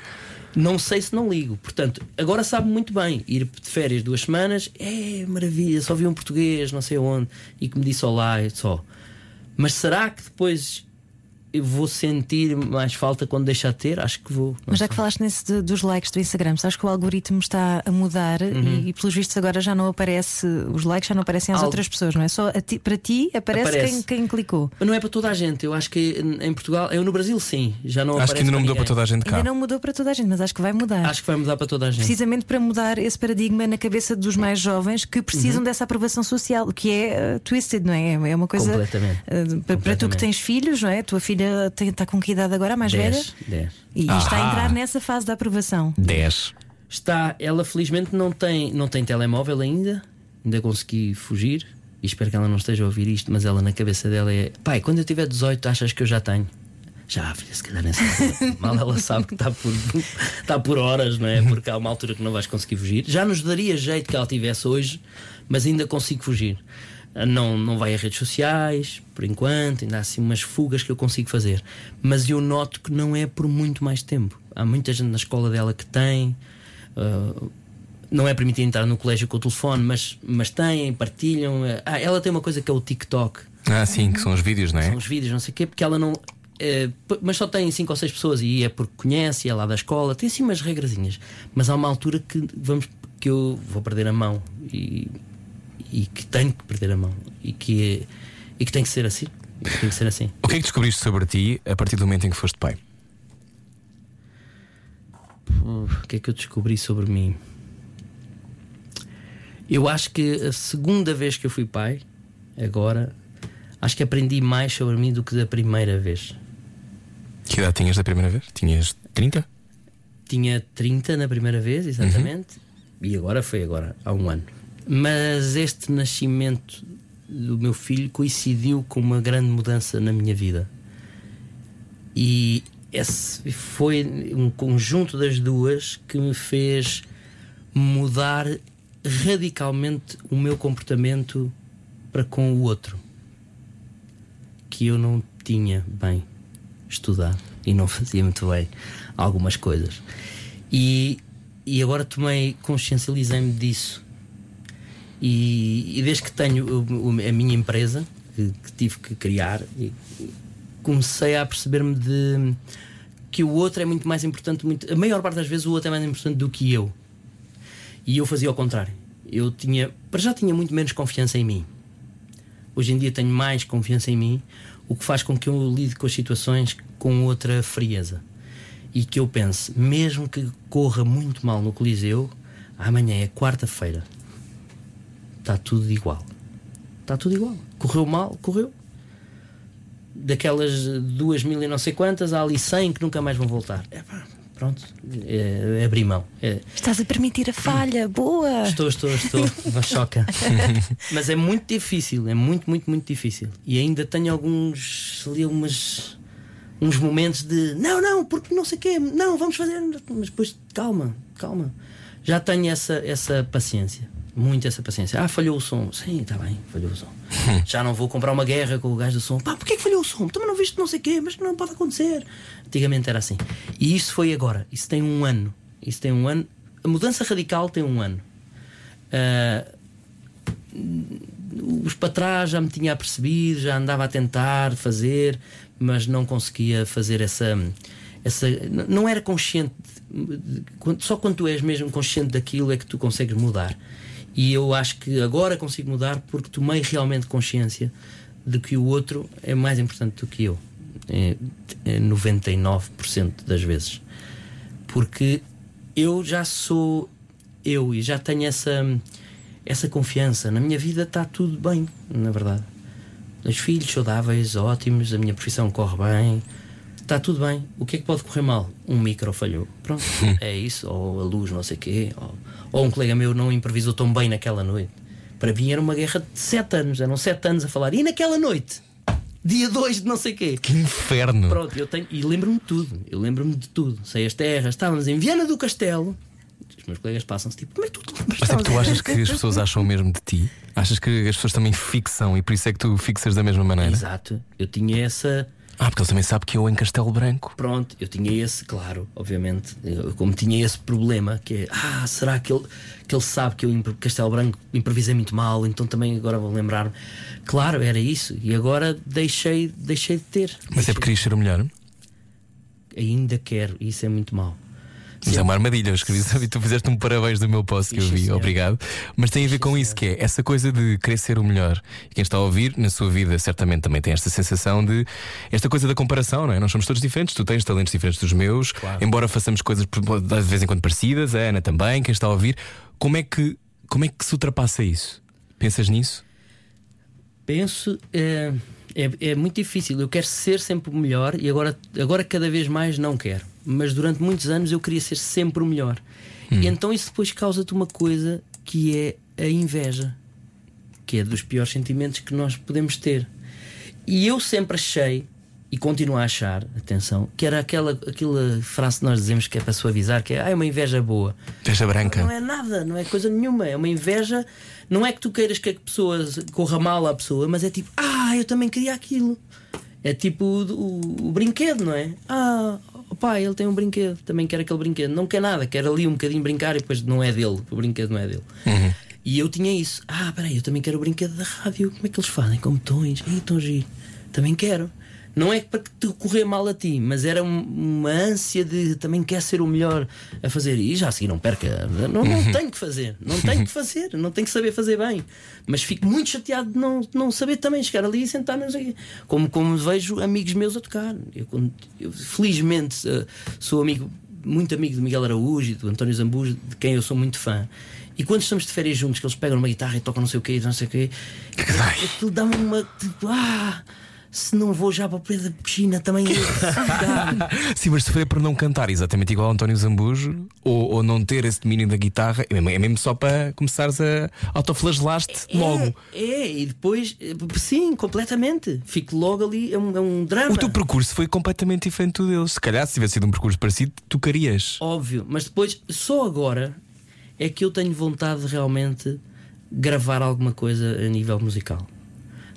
S3: Não sei se não ligo. Portanto, agora sabe muito bem. Ir de férias duas semanas é maravilha. Só vi um português, não sei onde, e que me disse olá e só. Mas será que depois vou sentir mais falta quando deixar de ter? Acho que vou.
S2: Mas já
S3: sei.
S2: que falaste nesse de- dos likes do Instagram, sabes que o algoritmo está a mudar
S3: Uhum.
S2: e, e pelos vistos agora já não aparece, os likes já não aparecem às
S3: Al-
S2: outras pessoas, não é? Só a ti- para ti aparece,
S3: Aparece.
S2: Quem, quem clicou.
S3: Mas não é para toda a gente. Eu acho que em Portugal, eu no Brasil sim, já não
S1: Acho que ainda não mudou para toda a gente cá.
S2: Ainda não mudou para toda a gente, mas acho que vai mudar.
S3: Acho que vai mudar para toda a gente.
S2: Precisamente para mudar esse paradigma na cabeça dos mais jovens que precisam
S3: Uhum.
S2: dessa aprovação social, que é uh, twisted, não é? É uma coisa.
S3: Completamente.
S2: uh, para- para tu que
S3: Completamente.
S2: tens filhos, não é? Tua filha tem- está com que idade agora, a mais velha?
S3: 10, 10.
S2: E está a
S1: Ah.
S2: entrar nessa fase da aprovação.
S1: 10.
S3: Está, ela felizmente não tem, não tem telemóvel ainda, ainda consegui fugir. E espero que ela não esteja a ouvir isto, mas ela na cabeça dela é: pai, quando eu tiver 18, achas que eu já tenho? Já, filha, se calhar nessa altura. (laughs) Mal ela sabe que está por, está por horas, não é? Porque há uma altura que não vais conseguir fugir. Já nos daria jeito que ela tivesse hoje, mas ainda consigo fugir. Não, não vai a redes sociais, por enquanto, ainda há assim umas fugas que eu consigo fazer. Mas eu noto que não é por muito mais tempo. Há muita gente na escola dela que tem. ah, não é permitido entrar no colégio com o telefone, mas, mas têm, partilham. Ah, ela tem uma coisa que é o TikTok.
S1: Ah, sim, que são os vídeos, não é?
S3: São os vídeos, não sei o quê, porque ela não. eh, mas só tem cinco ou seis pessoas e é porque conhece, é lá da escola, tem assim umas regrazinhas. Mas há uma altura que vamos que eu vou perder a mão e, e que tenho que perder a mão e que, e que tem que ser assim. Tem que ser assim.
S1: O que é que descobriste sobre ti a partir do momento em que foste pai?
S3: O que é que eu descobri sobre mim? Eu acho que a segunda vez que eu fui pai, agora, acho que aprendi mais sobre mim do que da primeira vez.
S1: Que idade tinhas da primeira vez? Tinhas 30?
S3: Tinha 30 na primeira vez, exatamente, e agora foi agora, há um ano. Mas este nascimento do meu filho coincidiu com uma grande mudança na minha vida. E esse foi um conjunto das duas que me fez mudar radicalmente o meu comportamento para com o outro. Que eu não tinha bem estudado e não (laughs) fazia muito bem algumas coisas. E, e agora tomei, consciencializei-me disso. E, e desde que tenho a minha empresa, que, que tive que criar, e- comecei a perceber-me de que o outro é muito mais importante, muito, a maior parte das vezes o outro é mais importante do que eu. E eu fazia ao contrário. Eu tinha, para já tinha muito menos confiança em mim. Hoje em dia tenho mais confiança em mim, o que faz com que eu lide com as situações com outra frieza. E que eu pense, mesmo que corra muito mal no Coliseu, amanhã é quarta-feira. Está tudo igual. Está tudo igual. Correu mal, correu. Daquelas duas mil e não sei quantas, há ali cem que nunca mais vão voltar. É pá, pronto. É, é abrir mão. É,
S2: Estás a permitir a falha, boa!
S3: Estou, estou, estou. Mas choca. (laughs) Mas é muito difícil, é muito, muito, muito difícil. E ainda tenho alguns ali umas, uns momentos de não, não, porque não sei o quê, não, vamos fazer. Mas depois, calma, calma. Já tenho essa, essa paciência. Muito essa paciência. Ah, falhou o som. Sim, está bem, falhou o som. (laughs) Já não vou comprar uma guerra com o gajo do som. Pá, porquê que falhou o som? Também não viste não sei o quê, mas não pode acontecer. Antigamente era assim. E isso foi agora. Isso tem um ano. Isso tem um ano. A mudança radical tem um ano. Ah, os para trás já me tinha apercebido, já andava a tentar fazer, mas não conseguia fazer essa. essa não era consciente. Só quando tu és mesmo consciente daquilo é que tu consegues mudar. E eu acho que agora consigo mudar porque tomei realmente consciência de que o outro é mais importante do que eu. É, é 99% das vezes. Porque eu já sou eu e já tenho essa, essa confiança. Na minha vida está tudo bem, na verdade. Os filhos saudáveis, ótimos, a minha profissão corre bem, está tudo bem. O que é que pode correr mal? Um micro falhou. Pronto, (laughs) é isso. Ou a luz, não sei o quê. Ou, ou um colega meu não improvisou tão bem naquela noite. Para mim era uma guerra de sete anos. Eram sete anos a falar. E naquela noite? Dia 2 de não sei quê.
S1: Que inferno!
S3: Pronto, eu tenho. E lembro-me de tudo. Eu lembro-me de tudo. Sei as terras. Estávamos em Viana do Castelo. Os meus colegas passam-se tipo, como é que tu te lembras?
S1: Mas é que tu
S3: Estávamos-
S1: achas que as pessoas acham o mesmo de ti? Achas que as pessoas também fixam e por isso é que tu fixas da mesma maneira?
S3: Exato. Eu tinha essa.
S1: Ah, porque eles também sabem que eu em Castelo Branco.
S3: Pronto, eu tinha esse, claro, obviamente, eu, como tinha esse problema, que é, ah, será que ele, que ele sabe que eu em Castelo Branco improvisei muito mal, então também agora vou lembrar-me. Claro, era isso, e agora deixei, deixei de ter.
S1: Mas é
S3: Deixei-
S1: porque querias ser o melhor.
S3: Ainda quero, e isso é muito mau.
S1: Mas é uma armadilha, eu escrevi e tu fizeste um parabéns do meu post que eu vi, obrigado. Mas tem a ver com isso, que é essa coisa de querer ser o melhor. E quem está a ouvir, na sua vida, certamente também tem esta sensação de esta coisa da comparação, não é? Nós somos todos diferentes, tu tens talentos diferentes dos meus, embora façamos coisas de vez em quando parecidas, a Ana também, quem está a ouvir. Como é que, como é que se ultrapassa isso? Pensas nisso?
S3: Penso, é, é, é muito difícil. Eu quero ser sempre o melhor e agora, agora cada vez mais não quero. Mas durante muitos anos eu queria ser sempre o melhor. E então isso depois causa-te uma coisa que é a inveja, que é dos piores sentimentos que nós podemos ter. E eu sempre achei, e continuo a achar, atenção, que era aquela, aquela frase que nós dizemos que é para suavizar, que é ah, é uma inveja boa.
S1: Veja branca.
S3: Não é nada, não é coisa nenhuma. É uma inveja. Não é que tu queiras que a pessoa corra mal à pessoa, mas é tipo, ah, eu também queria aquilo. É tipo o, o- o brinquedo, não é? Ah, o pai, ele tem um brinquedo, também quer aquele brinquedo. Não quer nada, quer ali um bocadinho brincar e depois não é dele, o brinquedo não é dele. E eu tinha isso. Ah, peraí, eu também quero o brinquedo da rádio. Como é que eles fazem? Com botões? Ih, tão giro. Também quero. Não é para que te correr mal a ti, mas era um- uma ânsia de também quer ser o melhor a fazer. E já a seguir não perca. Não, não tenho que fazer. Não tenho que fazer. Não tenho que saber fazer bem. Mas fico muito chateado de não, não saber também chegar ali e sentar não sei o quê. Como, como vejo amigos meus a tocar. Eu, eu, felizmente eh, sou amigo, muito amigo do Miguel Araújo e do António Zambujo, de quem eu sou muito fã. E quando estamos de férias juntos, que eles pegam uma guitarra e tocam não sei o quê, não sei o quê, aquilo dá-me uma tipo, ah, se não vou já para o pé da piscina também. (laughs)
S1: Sim, mas se foi por não cantar exatamente igual ao António Zambujo ou, ou não ter esse domínio da guitarra, é mesmo, é só para começares a autoflagelar-te logo.
S3: É, é, e depois, sim, completamente. Fico logo ali, é um, é um drama.
S1: O teu percurso foi completamente diferente do deles. Se calhar, se tivesse sido um percurso parecido, tu querias.
S3: Óbvio, mas depois, só agora é que eu tenho vontade de realmente gravar alguma coisa a nível musical.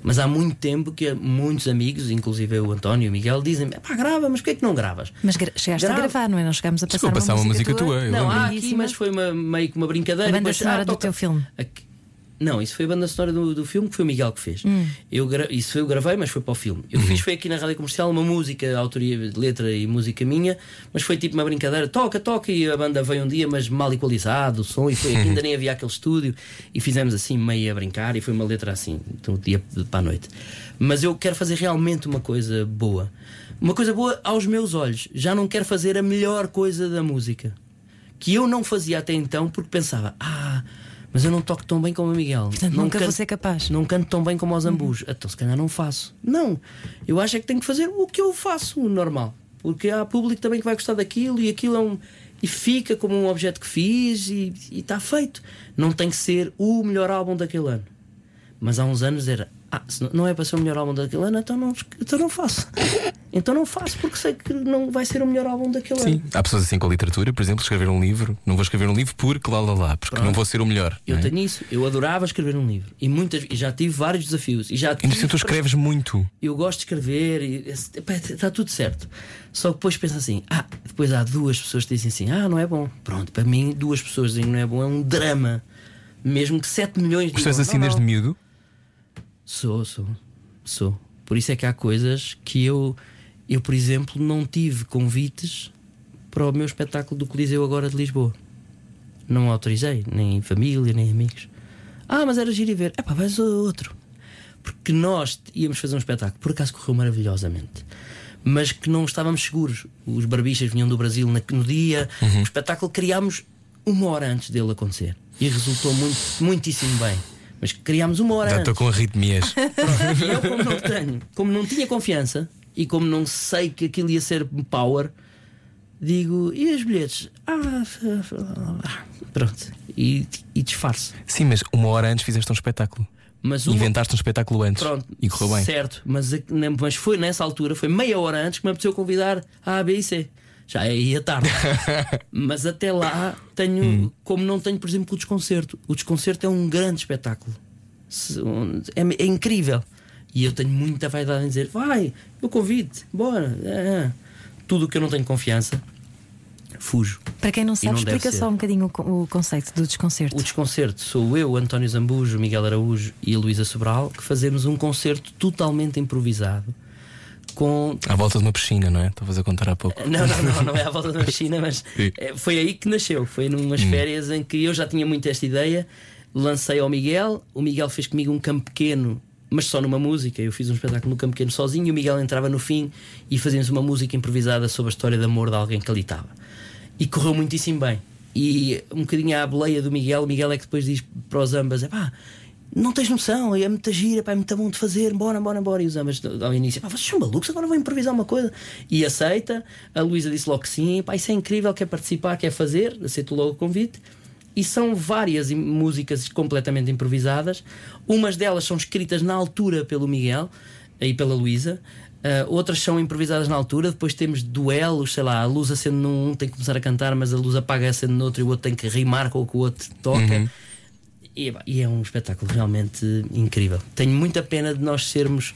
S3: Mas há muito tempo que muitos amigos, inclusive o António e o Miguel, dizem: pá, grava, mas porquê é que não gravas?
S2: Mas gra- chegaste
S3: Grava.
S2: a gravar, não é? Nós chegámos a passar,
S1: Chegou a passar uma música tua, eu
S3: Não, há aqui, mas foi uma, meio que uma brincadeira.
S2: A banda
S3: Depois,
S2: sonora do
S3: toca-
S2: teu filme.
S3: Aqui- Não, isso foi a banda sonora do, do filme que foi o Miguel que fez.
S2: Hum.
S3: Eu gra... Isso eu gravei, mas foi para o filme. Eu fiz foi aqui na rádio comercial uma música, autoria de letra e música minha, mas foi tipo uma brincadeira, toca, toca, e a banda veio um dia, mas mal equalizado, o som, e foi (laughs) aqui, ainda nem havia aquele estúdio, e fizemos assim, meio a brincar, e foi uma letra assim, do dia para a noite. Mas eu quero fazer realmente uma coisa boa. Uma coisa boa aos meus olhos. Já não quero fazer a melhor coisa da música que eu não fazia até então porque pensava, ah, mas eu não toco tão bem como o Miguel.
S2: Portanto,
S3: não
S2: nunca vou
S3: canto-
S2: ser capaz.
S3: Não canto tão bem como os Zambus. Então, se calhar, não faço. Não. Eu acho é que tenho que fazer o que eu faço, o normal. Porque há público também que vai gostar daquilo e aquilo é um. E fica como um objeto que fiz e está feito. Não tem que ser o melhor álbum daquele ano. Mas há uns anos era. Ah, se não- é para ser o melhor álbum daquele ano, então não, então não faço. Então não faço porque sei que não vai ser o melhor álbum daquele
S1: Sim,
S3: ano.
S1: há pessoas assim com a literatura, por exemplo, escrever um livro. Não vou escrever um livro porque lá lá lá, porque não vou ser o melhor.
S3: Eu
S1: é?
S3: tenho isso, eu adorava escrever um livro e muitas e já tive vários desafios e já tive
S1: Então tu escreves muito.
S3: eu gosto de escrever e está tudo certo. Só que depois pensa assim: ah, depois há duas pessoas que dizem assim: ah, não é bom. Pronto, para mim, duas pessoas dizem que não é bom, é um drama. Mesmo que 7 milhões
S1: és
S3: digam,
S1: assim
S3: "Não,
S1: desde
S3: não."
S1: miúdo.
S3: Sou, sou, sou. Por isso é que há coisas que eu, eu por exemplo, não tive convites para o meu espetáculo do Coliseu agora de Lisboa. Não autorizei, nem família, nem amigos. Ah, mas era giro ir ver. É pá, vais outro. Porque nós íamos fazer um espetáculo, por acaso correu maravilhosamente, mas que não estávamos seguros. Os barbichas vinham do Brasil no dia, o espetáculo criámos uma hora antes dele acontecer e resultou muito, muitíssimo bem. Mas criámos uma hora
S1: Já estou com arritmias. (laughs)
S3: E eu, como não tenho, como não tinha confiança, e como não sei que aquilo ia ser power, digo, e os bilhetes? Ah, pronto. E, e disfarço.
S1: Sim, mas uma hora antes fizeste um espetáculo.
S3: Mas uma-
S1: Inventaste um espetáculo antes.
S3: Pronto,
S1: E correu bem.
S3: Certo, mas, mas foi nessa altura, foi meia hora antes que me apeteceu convidar a A, B e C. Já é aí a tarde. mas até lá tenho,
S1: Hum.
S3: como não tenho, por exemplo, o desconcerto. O desconcerto é um grande espetáculo. É, é incrível. E eu tenho muita vaidade em dizer: vai, eu convido, bora. É, é. Tudo o que eu não tenho confiança, fujo.
S2: Para quem não sabe,
S3: não
S2: explica só um bocadinho o, o conceito do desconcerto.
S3: O desconcerto sou eu, António Zambujo, Miguel Araújo e a Luísa Sobral que fazemos um concerto totalmente improvisado com.
S1: À volta de uma piscina, não é? Estavas a contar há pouco.
S3: Não, não, não, não é à volta da (laughs) piscina, mas é, foi aí que nasceu. Foi numas férias em que eu já tinha muito esta ideia, lancei ao Miguel, o Miguel fez comigo um campo pequeno. Mas só numa música, eu fiz um espetáculo no campo pequeno sozinho e o Miguel entrava no fim e fazíamos uma música improvisada sobre a história de amor de alguém que ali estava. E correu muitíssimo bem. E um bocadinho à boleia do Miguel, o Miguel é que depois diz para os ambas: pá, não tens noção, é muita gira, pá, é muito bom de fazer, bora, bora, bora. E os ambas ao início: pá, vocês são malucos, agora vou improvisar uma coisa. E aceita. A Luísa disse logo que sim, pá, isso é incrível, quer participar, quer fazer, aceito logo o convite. E são várias músicas completamente improvisadas. Umas delas são escritas na altura pelo Miguel e pela Luísa. Ah, outras são improvisadas na altura. Depois temos duelos, sei lá, a luz acende num, tem que começar a cantar, mas a luz apaga acende no outro e o outro tem que rimar com o que o outro toca. E, e é um espetáculo realmente incrível. Tenho muita pena de nós sermos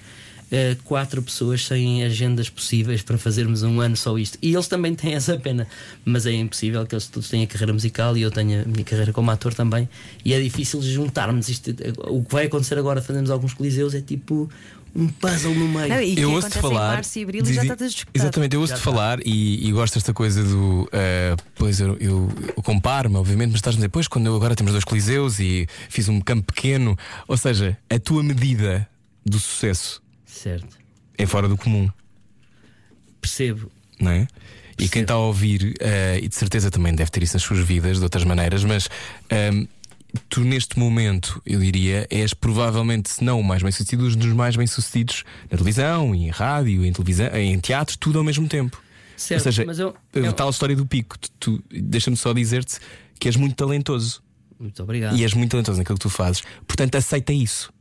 S3: eh, quatro pessoas sem agendas possíveis para fazermos um ano só isto. E eles também têm essa pena, mas é impossível que eles todos tenham a carreira musical e eu tenho a minha carreira como ator também. E é difícil juntarmos isto. O que vai acontecer agora, fazemos alguns coliseus, é tipo um puzzle no meio.
S2: Não, e
S1: eu ouço-te falar.
S2: março e abril e já
S1: diz-
S2: esgotado.
S1: Exatamente, eu ouço-te falar e, e gosto desta coisa do. eh, pois eu, eu, eu comparo-me, obviamente, mas estás a dizer, pois quando eu agora temos dois coliseus e fiz um campo pequeno, ou seja, a tua medida do sucesso
S3: Certo.
S1: é fora do comum,
S3: Percebo.
S1: não é? E quem está a ouvir, eh, e de certeza também deve ter isso nas suas vidas de outras maneiras, mas ehm, tu neste momento, eu diria, és provavelmente, se não o mais bem sucedido, um dos mais bem sucedidos na televisão, em rádio, em televisão, em teatro, tudo ao mesmo tempo.
S3: Certo,
S1: Ou seja,
S3: mas eu- eu-
S1: tal história do pico, tu, tu- deixa-me só dizer-te que és muito talentoso
S3: Muito obrigado.
S1: e és muito talentoso naquilo que tu fazes, portanto aceita isso.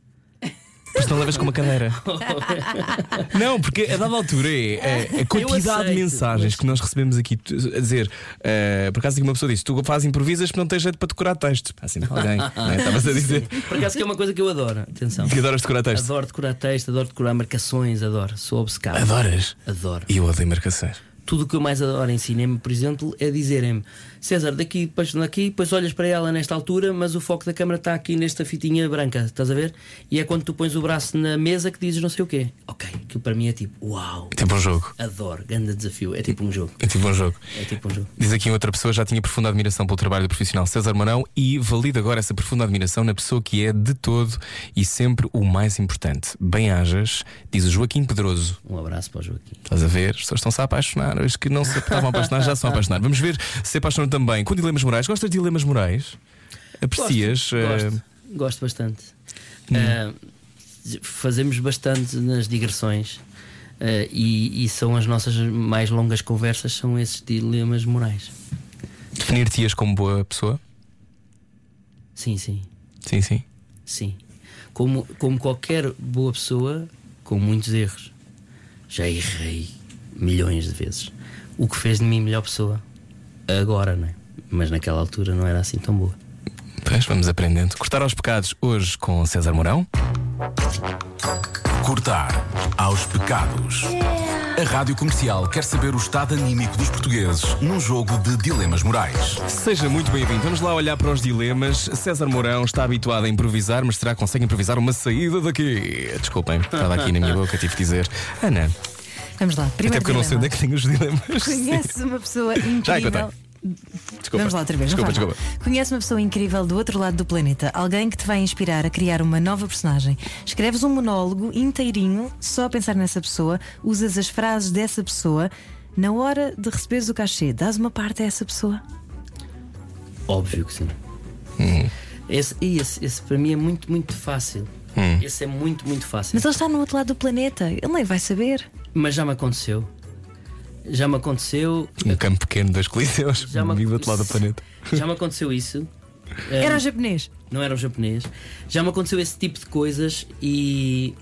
S1: Pois não levas com uma cadeira. (laughs) não, porque a dada altura é, é a quantidade de
S3: aceito,
S1: mensagens
S3: mas-
S1: que nós recebemos aqui tu- a dizer. eh, por acaso, uma pessoa disse: Tu fazes improvisas porque não tens jeito para decorar texto. Assim, alguém. não é? Estavas a dizer
S3: Por acaso que é uma coisa que eu adoro. Atenção.
S1: que adoras decorar texto.
S3: Adoro decorar texto, adoro decorar marcações, adoro. Sou obcecado.
S1: Adoras?
S3: Adoro.
S1: E eu odeio marcações.
S3: Tudo o que eu mais adoro em cinema, por exemplo, é dizerem-me César, daqui, depois daqui, depois olhas para ela nesta altura, mas o foco da câmara está aqui nesta fitinha branca, estás a ver? E é quando tu pões o braço na mesa que dizes não sei o quê. Ok, aquilo para mim é tipo, uau,
S1: É tipo um jogo.
S3: adoro, grande desafio. É tipo um jogo.
S1: É tipo um jogo.
S3: É tipo um jogo.
S1: Diz aqui outra pessoa, já tinha profunda admiração pelo trabalho do profissional César Marão e valida agora essa profunda admiração na pessoa que é de todo e sempre o mais importante. Bem-ajas, diz o Joaquim Pedroso.
S3: Um abraço para o Joaquim.
S1: Estás a ver? As pessoas estão-se a apaixonar. Os que não se estavam a apaixonar já se estão a apaixonar. Vamos ver se apaixonam também com dilemas morais. Gostas de dilemas morais? Aprecias?
S3: Gosto,
S1: eh,
S3: gosto, gosto bastante. Ah, fazemos bastante nas digressões ah, e, e são as nossas mais longas conversas, são esses dilemas morais.
S1: Definir-te-ias como boa pessoa?
S3: Sim, sim,
S1: Sim, sim.
S3: sim. Como, como qualquer boa pessoa, com muitos erros, já errei milhões de vezes. O que fez de mim melhor pessoa agora, não é? Mas naquela altura não era assim tão boa.
S1: Pois, vamos aprendendo. Cortar aos pecados hoje com César Mourão.
S4: Cortar aos pecados. A Rádio Comercial quer saber o estado anímico dos portugueses num jogo de dilemas morais.
S1: Seja muito bem-vindo. Vamos lá olhar para os dilemas. César Mourão está habituado a improvisar, mas será que consegue improvisar uma saída daqui? Desculpem, estava aqui na minha boca, tive que dizer. Ana,
S2: Vamos lá.
S1: até
S2: Primeiro
S1: porque eu não sei onde é que tenho os dilemas. (laughs)
S2: Conheces uma pessoa
S1: Já
S2: incrível.
S1: Desculpa.
S2: Vamos lá outra vez.
S1: Desculpa, desculpa.
S2: Conhece uma pessoa incrível do outro lado do planeta, alguém que te vai inspirar a criar uma nova personagem. Escreves um monólogo inteirinho só a pensar nessa pessoa, usas as frases dessa pessoa. Na hora de receberes o cachê, dás uma parte a essa pessoa?
S3: Óbvio que sim.
S1: Hum.
S3: Esse, e esse, esse para mim é muito, muito fácil.
S1: Hum.
S3: Esse é muito, muito fácil.
S2: Mas ele está no outro lado do planeta, ele nem vai saber.
S3: Mas já me aconteceu. Já me aconteceu.
S1: Um campo pequeno, dois coliseus,
S3: Já me- (laughs)
S1: vivo do outro lado do planeta. (laughs)
S3: Já me aconteceu isso.
S2: Era o japonês.
S3: não era o japonês. Já me aconteceu esse tipo de coisas e,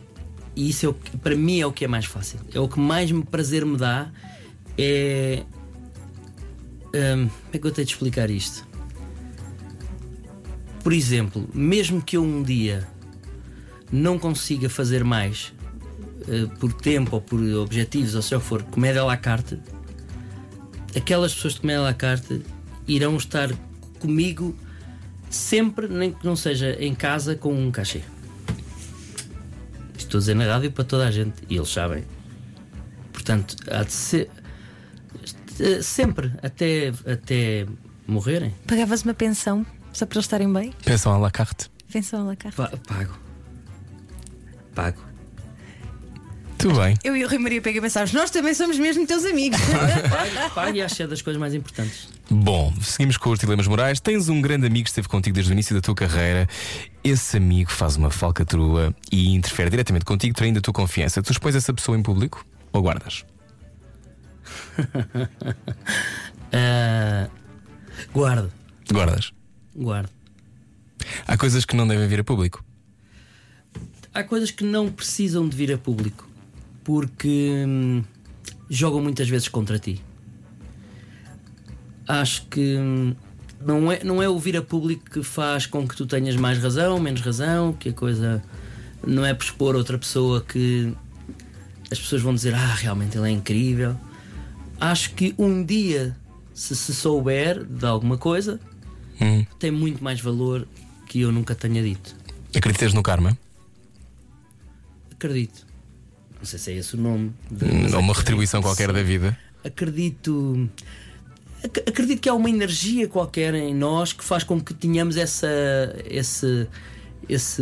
S3: e isso é o que, para mim é o que é mais fácil. É o que mais me prazer me dá. É. hum, como é que eu tenho de explicar isto? Por exemplo, mesmo que eu um dia não consiga fazer mais eh, por tempo ou por objetivos, ou seja o que for, comédia à la carte, aquelas pessoas de comédia à la carte irão estar comigo sempre, nem que não seja em casa, com um cachê. Estou a dizer na rádio para toda a gente e eles sabem. Portanto, há de ser eh, sempre, até, até morrerem,
S2: Pagavas uma pensão só para eles estarem bem?
S1: Pensam à la carte.
S2: Pensão lá cá.
S3: pa- pago. Pago.
S1: Tudo bem.
S2: Eu e o Rui Maria Pega pensávamos, nós também somos mesmo teus amigos. (laughs)
S3: Pago, (laughs) pago e acho que é das coisas mais importantes.
S1: Bom, seguimos com os dilemas morais. Tens um grande amigo que esteve contigo desde o início da tua carreira. Esse amigo faz uma falcatrua e interfere diretamente contigo, traindo a tua confiança. Tu expões essa pessoa em público ou guardas?
S3: Ah, (laughs) guardo,
S1: Guardas.
S3: guardo.
S1: Há coisas que não devem vir a público.
S3: Há coisas que não precisam de vir a público porque hum, jogam muitas vezes contra ti. Acho que hum, não é, não é o vir a público que faz com que tu tenhas mais razão, menos razão, que a coisa não é por expor outra pessoa que as pessoas vão dizer ah, realmente ele é incrível. Acho que um dia, se se souber de alguma coisa,
S1: Hum.
S3: tem muito mais valor que eu nunca tenha dito.
S1: Acreditas no karma?
S3: Acredito. Não sei se é esse o nome. de-
S1: Ou uma retribuição qualquer da vida?
S3: Acredito. ac- Acredito que há uma energia qualquer em nós que faz com que tenhamos essa, esse, esse,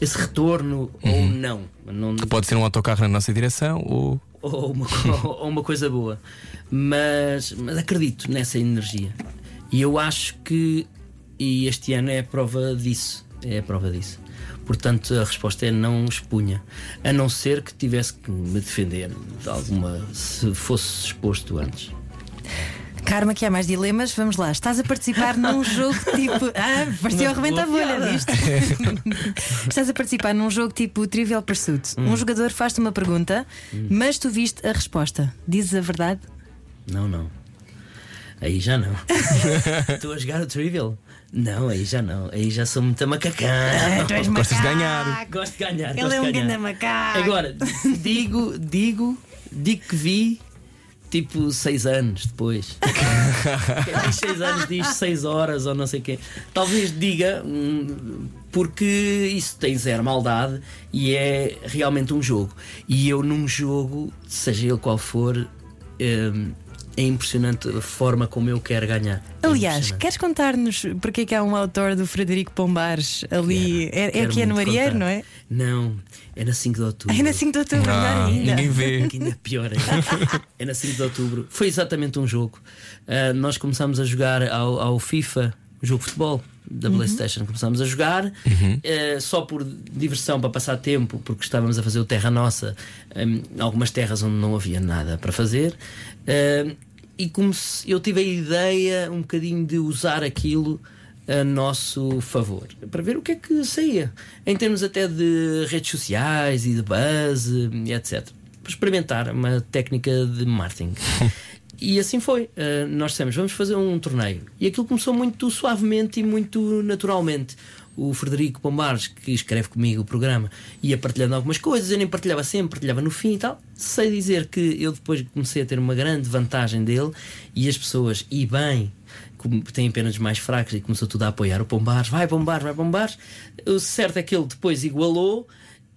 S3: esse retorno ou não. não
S1: Que pode ser um autocarro na nossa direção ou.
S3: ou uma, (laughs) ou uma coisa boa. Mas, mas acredito nessa energia. E eu acho que e este ano é a prova disso. É a prova disso. Portanto, a resposta é não expunha. A não ser que tivesse que me defender de alguma. se fosse exposto antes.
S2: Karma, que há mais dilemas, vamos lá. Estás a participar num (laughs) jogo tipo. Ah, parecia rebenta a bolha, viste? (laughs) Estás a participar num jogo tipo Trivial Pursuit.
S3: Hum.
S2: Um jogador faz-te uma pergunta, mas tu viste a resposta. Dizes a verdade?
S3: Não, não. Aí já não. (laughs) Estou a jogar o Trivial? Não, aí já não. Aí já sou muito macacão. (laughs)
S2: tu és (laughs)
S1: Gostas de ganhar.
S3: Gosto de ganhar.
S2: Ele é um grande macaco.
S3: Agora, digo, digo, digo que vi tipo 6 anos depois. (laughs) Diz 6 anos diz 6 horas ou não sei o quê. Talvez diga, hum, porque isso tem zero maldade e é realmente um jogo. E eu num jogo, seja ele qual for, hum, é impressionante a forma como eu quero ganhar. É
S2: Aliás,
S3: impressionante.
S2: queres contar-nos porque é que há um autor do Frederico Pombares ali? É, é
S3: Quero
S2: aqui é no
S3: contar.
S2: não é?
S3: Não, é na 5 de outubro.
S2: É na 5 de outubro, melhor
S1: Ah,
S2: ainda.
S1: ninguém vê.
S3: Que ainda é pior ainda. é na 5 de outubro. Foi exatamente um jogo. Ah, nós começámos a jogar ao, ao FIFA, o jogo de futebol da PlayStation. Começámos a jogar ah, só por diversão, para passar tempo, porque estávamos a fazer o Terra Nossa, em algumas terras onde não havia nada para fazer. E como se eu tive a ideia um bocadinho de usar aquilo a nosso favor, para ver o que é que saía, em termos até de redes sociais e de buzz e etc. Para experimentar uma técnica de marketing. (laughs) E assim foi. Uh, nós dissemos, vamos fazer um torneio. E aquilo começou muito suavemente e muito naturalmente. O Frederico Pombares, que escreve comigo o programa, ia partilhando algumas coisas, eu nem partilhava sempre, partilhava no fim e tal. Sei dizer que eu depois comecei a ter uma grande vantagem dele e as pessoas, e bem, como têm apenas mais fracos e começou tudo a apoiar o Pombares, vai Pombares, vai Pombares. O certo é que ele depois igualou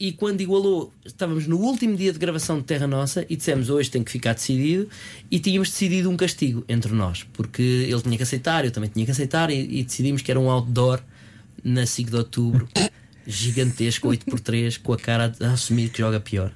S3: e quando igualou, estávamos no último dia de gravação de Terra Nossa e dissemos hoje tem que ficar decidido e tínhamos decidido um castigo entre nós, porque ele tinha que aceitar, eu também tinha que aceitar e, e decidimos que era um outdoor na 5 de outubro, gigantesco, 8x3, com a cara a assumir que joga pior.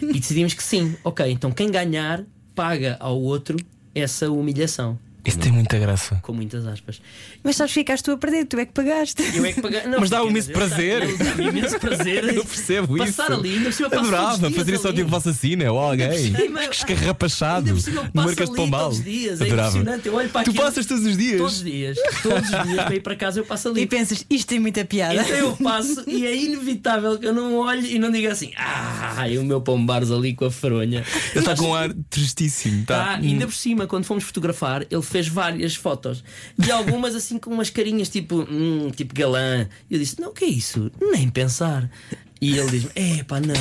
S3: E decidimos que sim, ok, então quem ganhar paga ao outro essa humilhação.
S1: Isso tem muita graça.
S3: Com muitas aspas.
S2: Mas sabes, ficaste tu a perder, tu é que pagaste.
S3: Eu é que paguei. Não,
S1: Mas dá
S3: porque-
S1: imenso prazer.
S3: Imenso (laughs) prazer.
S1: Eu percebo
S3: Passar
S1: isso.
S3: ali, ainda por cima
S1: Adorava fazer isso ao tipo vossa cena ou alguém. (laughs) Escarrapachado. No Marcas de Pombal.
S3: todos os dias, é
S1: Adorava.
S3: impressionante. Eu olho para
S1: tu
S3: aquilo-
S1: passas todos os dias.
S3: Todos os dias. Todos os dias para ir para casa eu passo ali.
S2: E pensas, isto tem muita piada.
S3: Então eu passo e é inevitável que eu não olhe e não diga assim, ah, e o meu pombares ali com a fronha.
S1: Ele está com um ar tristíssimo.
S3: Tá,
S1: Tá.
S3: ainda por cima, quando fomos fotografar, ele fez várias fotos e algumas assim com umas carinhas tipo, hum, tipo galã. E eu disse: Não, o que é isso? Nem pensar. E ele diz-me: É pá, não.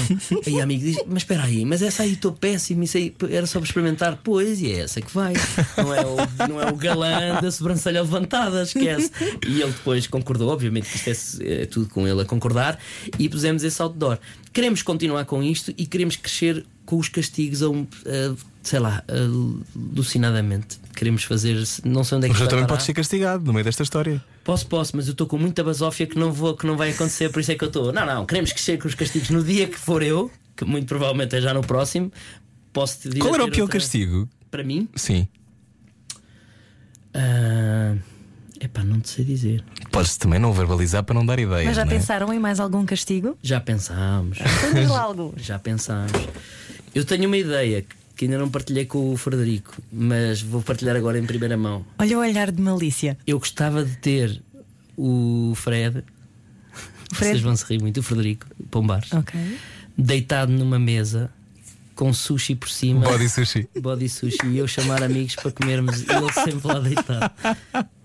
S3: Aí a amigo diz: Mas espera aí, mas essa aí estou péssimo. Isso aí era só para experimentar. Pois, e é essa que vai. Não é o, não é o galã da sobrancelha levantada, esquece. E ele depois concordou, obviamente que isto é, é tudo com ele a concordar. E pusemos esse outdoor. Queremos continuar com isto e queremos crescer com os castigos a um. a, sei lá, alucinadamente. Queremos fazer. Não sei onde é que
S1: Mas eu também
S3: parar.
S1: pode ser castigado no meio desta história.
S3: Posso, posso, mas eu estou com muita basófia que não, vou, que não vai acontecer, por isso é que eu estou. Não, não, queremos crescer com os castigos no dia que for eu, que muito provavelmente é já no próximo. Posso te dizer.
S1: Qual era o pior
S3: outra-
S1: castigo?
S3: Para mim?
S1: Sim.
S3: Ah, epá, não te sei dizer.
S1: Podes também não verbalizar para não dar ideias.
S2: Mas já
S1: não é?
S2: pensaram em mais algum castigo?
S3: Já pensámos.
S2: Então diz algo. (laughs)
S3: Já pensámos. Eu tenho uma ideia que ainda não partilhei com o Frederico, mas vou partilhar agora em primeira mão.
S2: Olha o olhar de malícia.
S3: Eu gostava de ter o Fred.
S2: Fred?
S3: Vocês vão se rir muito, o Frederico Pombares.
S2: Ok.
S3: deitado numa mesa com sushi por cima.
S1: Body sushi.
S3: Body sushi e eu chamar amigos para comermos e ele sempre lá deitado.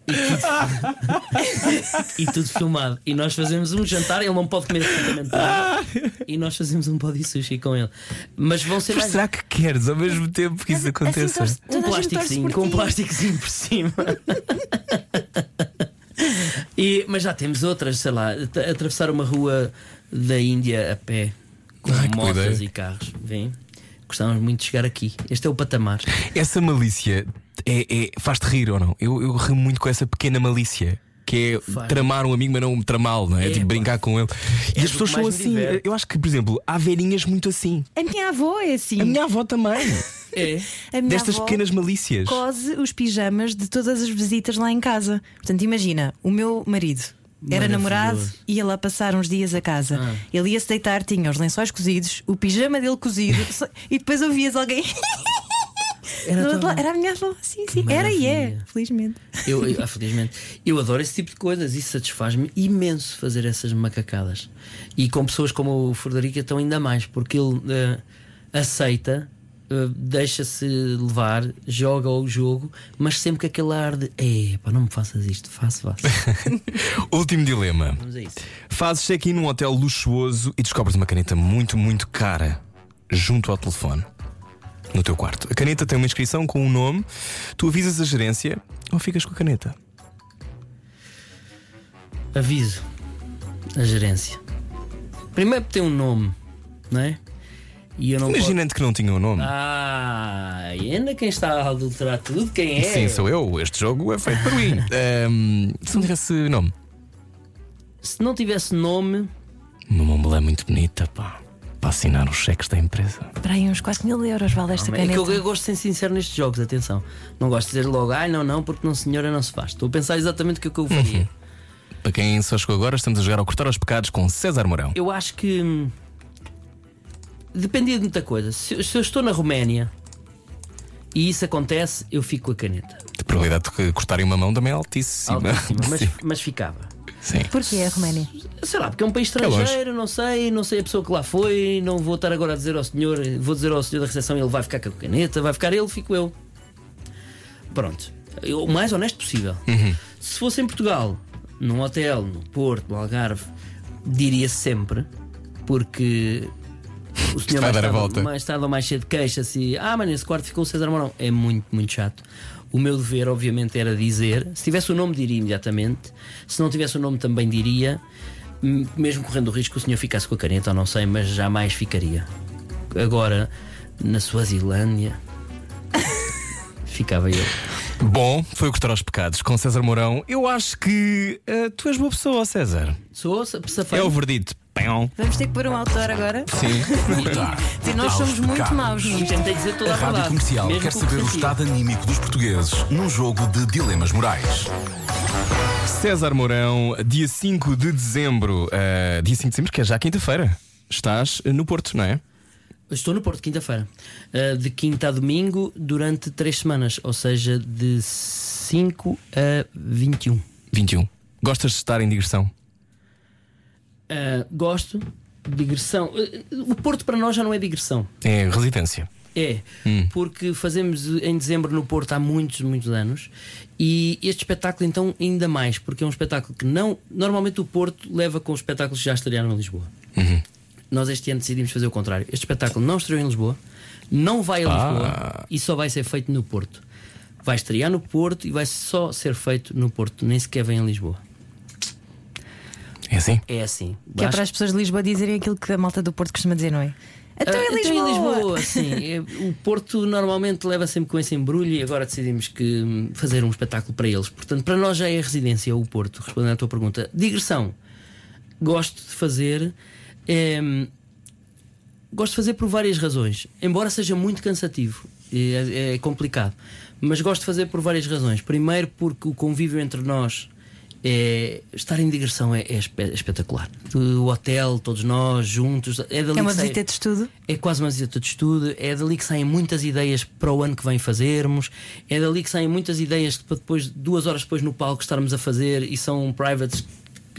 S3: E tudo, (laughs) e tudo filmado. E nós fazemos um jantar, ele não pode comer absolutamente nada. E nós fazemos um body sushi com ele. Mas vão ser
S1: Mas
S3: mais.
S1: será que queres ao mesmo tempo que isso
S2: Assim
S1: aconteça?
S2: torce-
S3: Um plásticozinho,
S2: por
S3: com um
S2: ti.
S3: plásticozinho por cima. E, mas já temos outras, sei lá, at- atravessar uma rua da Índia a pé, com
S1: Ai,
S3: motas e carros. Vem? Gostávamos muito de chegar aqui. Este é o patamar.
S1: Essa malícia é, é- faz-te rir ou não? Eu, eu rio muito com essa pequena malícia. Que é
S3: Faz.
S1: tramar um amigo, mas não tramá-lo, não é?
S3: É,
S1: tipo, brincar com ele. E
S3: É
S1: as
S3: do
S1: pessoas são assim.
S3: diverte.
S1: Eu acho que, por exemplo, há velhinhas muito assim.
S2: A minha avó é assim.
S1: A minha avó também. (laughs)
S3: É.
S2: A minha
S1: Destas
S2: avó
S1: pequenas malícias.
S2: Cose os pijamas de todas as visitas lá em casa. Portanto, imagina, o meu marido. Era namorado, ia lá passar uns dias a casa.
S3: Ah.
S2: Ele ia se deitar, tinha os lençóis cozidos, o pijama dele cozido, (laughs) e depois ouvias alguém. (laughs)
S3: Era.
S2: Era a minha avó, sim, sim. Era e é, felizmente.
S3: Eu, eu, (laughs) ah, felizmente, eu adoro esse tipo de coisas e satisfaz-me imenso fazer essas macacadas. E com pessoas como o Frederico, então ainda mais, porque ele eh, aceita, eh, deixa-se levar, joga o jogo, mas sempre com aquele ar de epá, não me faças isto, faço, faço. (laughs)
S1: Último dilema.
S3: Vamos a isso.
S1: Fazes check-in num hotel luxuoso e descobres uma caneta muito, muito cara junto ao telefone. No teu quarto. A caneta tem uma inscrição com um nome, tu avisas a gerência ou ficas com a caneta.
S3: Aviso a gerência. Primeiro tem um nome, não é? E eu não posso-
S1: Imaginando que não tinha um nome.
S3: Ah, e ainda quem está a adulterar tudo, quem é?
S1: Sim, sou eu. Este jogo é feito para mim. (laughs) Ahm, se não tivesse nome.
S3: Se não tivesse nome,
S1: Uma Montblanc muito bonita, pá. Para assinar os cheques da empresa.
S2: Para aí uns 4 mil euros vale esta
S3: é que
S2: caneta.
S3: eu, eu gosto de ser sincero nestes jogos, atenção. Não gosto de dizer logo, ai não, não, porque não senhora não se faz. Estou a pensar exatamente o que é que eu faria.
S1: Para quem só chegou agora, estamos a jogar ao Cortar aos Pecados com César Mourão.
S3: Eu acho que hum, dependia de muita coisa. Se, se eu estou na Roménia e isso acontece, eu fico com a caneta.
S1: A probabilidade de cortarem uma mão também é altíssima.
S3: Altíssima, (laughs) mas,
S1: Sim.
S3: mas ficava.
S1: Sim.
S2: Porquê a Roménia?
S3: Sei lá, porque é um país
S1: longe.
S3: estrangeiro, não sei, não sei a pessoa que lá foi, não vou estar agora a dizer ao senhor, vou dizer ao senhor da recepção, ele vai ficar com a caneta, vai ficar ele, fico eu. Pronto. Eu- O mais honesto possível.
S1: Uhum.
S3: Se fosse em Portugal, num hotel, no Porto, no Algarve, diria sempre, porque o senhor mais tarde,
S1: volta.
S3: mais tarde ou mais cedo queixa-se, ah, mas nesse quarto ficou o César Mourão. É muito, muito chato. O meu dever, obviamente, era dizer. Se tivesse o nome, diria imediatamente. Se não tivesse o nome, também diria. Mesmo correndo o risco que o senhor ficasse com a caneta, ou não sei, mas jamais ficaria. Agora, na Suazilândia, (laughs) ficava eu.
S1: Bom, foi o Cortar aos Pecados com César Mourão. Eu acho que ah, tu és boa pessoa, César.
S3: Sou sa-
S1: É o verdito.
S2: Vamos ter que pôr um autor agora.
S1: Sim. (laughs)
S2: Sim, nós somos muito
S4: pecados.
S2: maus nisto.
S3: tentei dizer toda
S4: A
S3: a,
S4: Rádio
S3: verdade.
S4: Comercial
S3: mesmo
S4: quer saber o estado anímico dos portugueses num jogo de dilemas morais.
S1: César Mourão, dia 5 de dezembro. eh, dia 5 de dezembro, que é já quinta-feira. Estás eh, no Porto, não é?
S3: Estou no Porto, quinta-feira. Uh, de quinta a domingo, durante três semanas. Ou seja, de 5 a 21.
S1: 21. Gostas de estar em digressão?
S3: Uh, gosto. Digressão. Uh, o Porto para nós já não é digressão.
S1: É residência.
S3: É, porque fazemos em dezembro no Porto há muitos, muitos anos e este espetáculo então ainda mais, porque é um espetáculo que não. Normalmente o Porto leva com os espetáculos que já estrearam em Lisboa. Nós este ano decidimos fazer o contrário. Este espetáculo não estreou em Lisboa, não vai a
S1: Ah.
S3: Lisboa e só vai ser feito no Porto. Vai estrear no Porto e vai só ser feito no Porto, nem sequer vem em Lisboa.
S1: É assim?
S3: É assim.
S2: Que é para as pessoas de Lisboa dizerem aquilo que a malta do Porto costuma dizer, não é? Então
S3: Ah,
S2: é
S3: então
S2: Lisboa.
S3: em Lisboa, (laughs) sim. É, o Porto normalmente leva sempre com esse embrulho e agora decidimos que hum, fazer um espetáculo para eles. Portanto, para nós já é residência o Porto, respondendo à tua pergunta. Digressão. Gosto de fazer. hum, gosto de fazer por várias razões. Embora seja muito cansativo, é, é complicado. Mas gosto de fazer por várias razões. Primeiro, porque o convívio entre nós. É, estar em digressão é, é espe- espetacular. O hotel, todos nós juntos, é dali
S2: É uma
S3: sai-
S2: visita de estudo.
S3: é quase uma visita de estudo, é dali que saem muitas ideias para o ano que vem fazermos, é dali que saem muitas ideias para depois, duas horas depois no palco, estarmos a fazer e são privates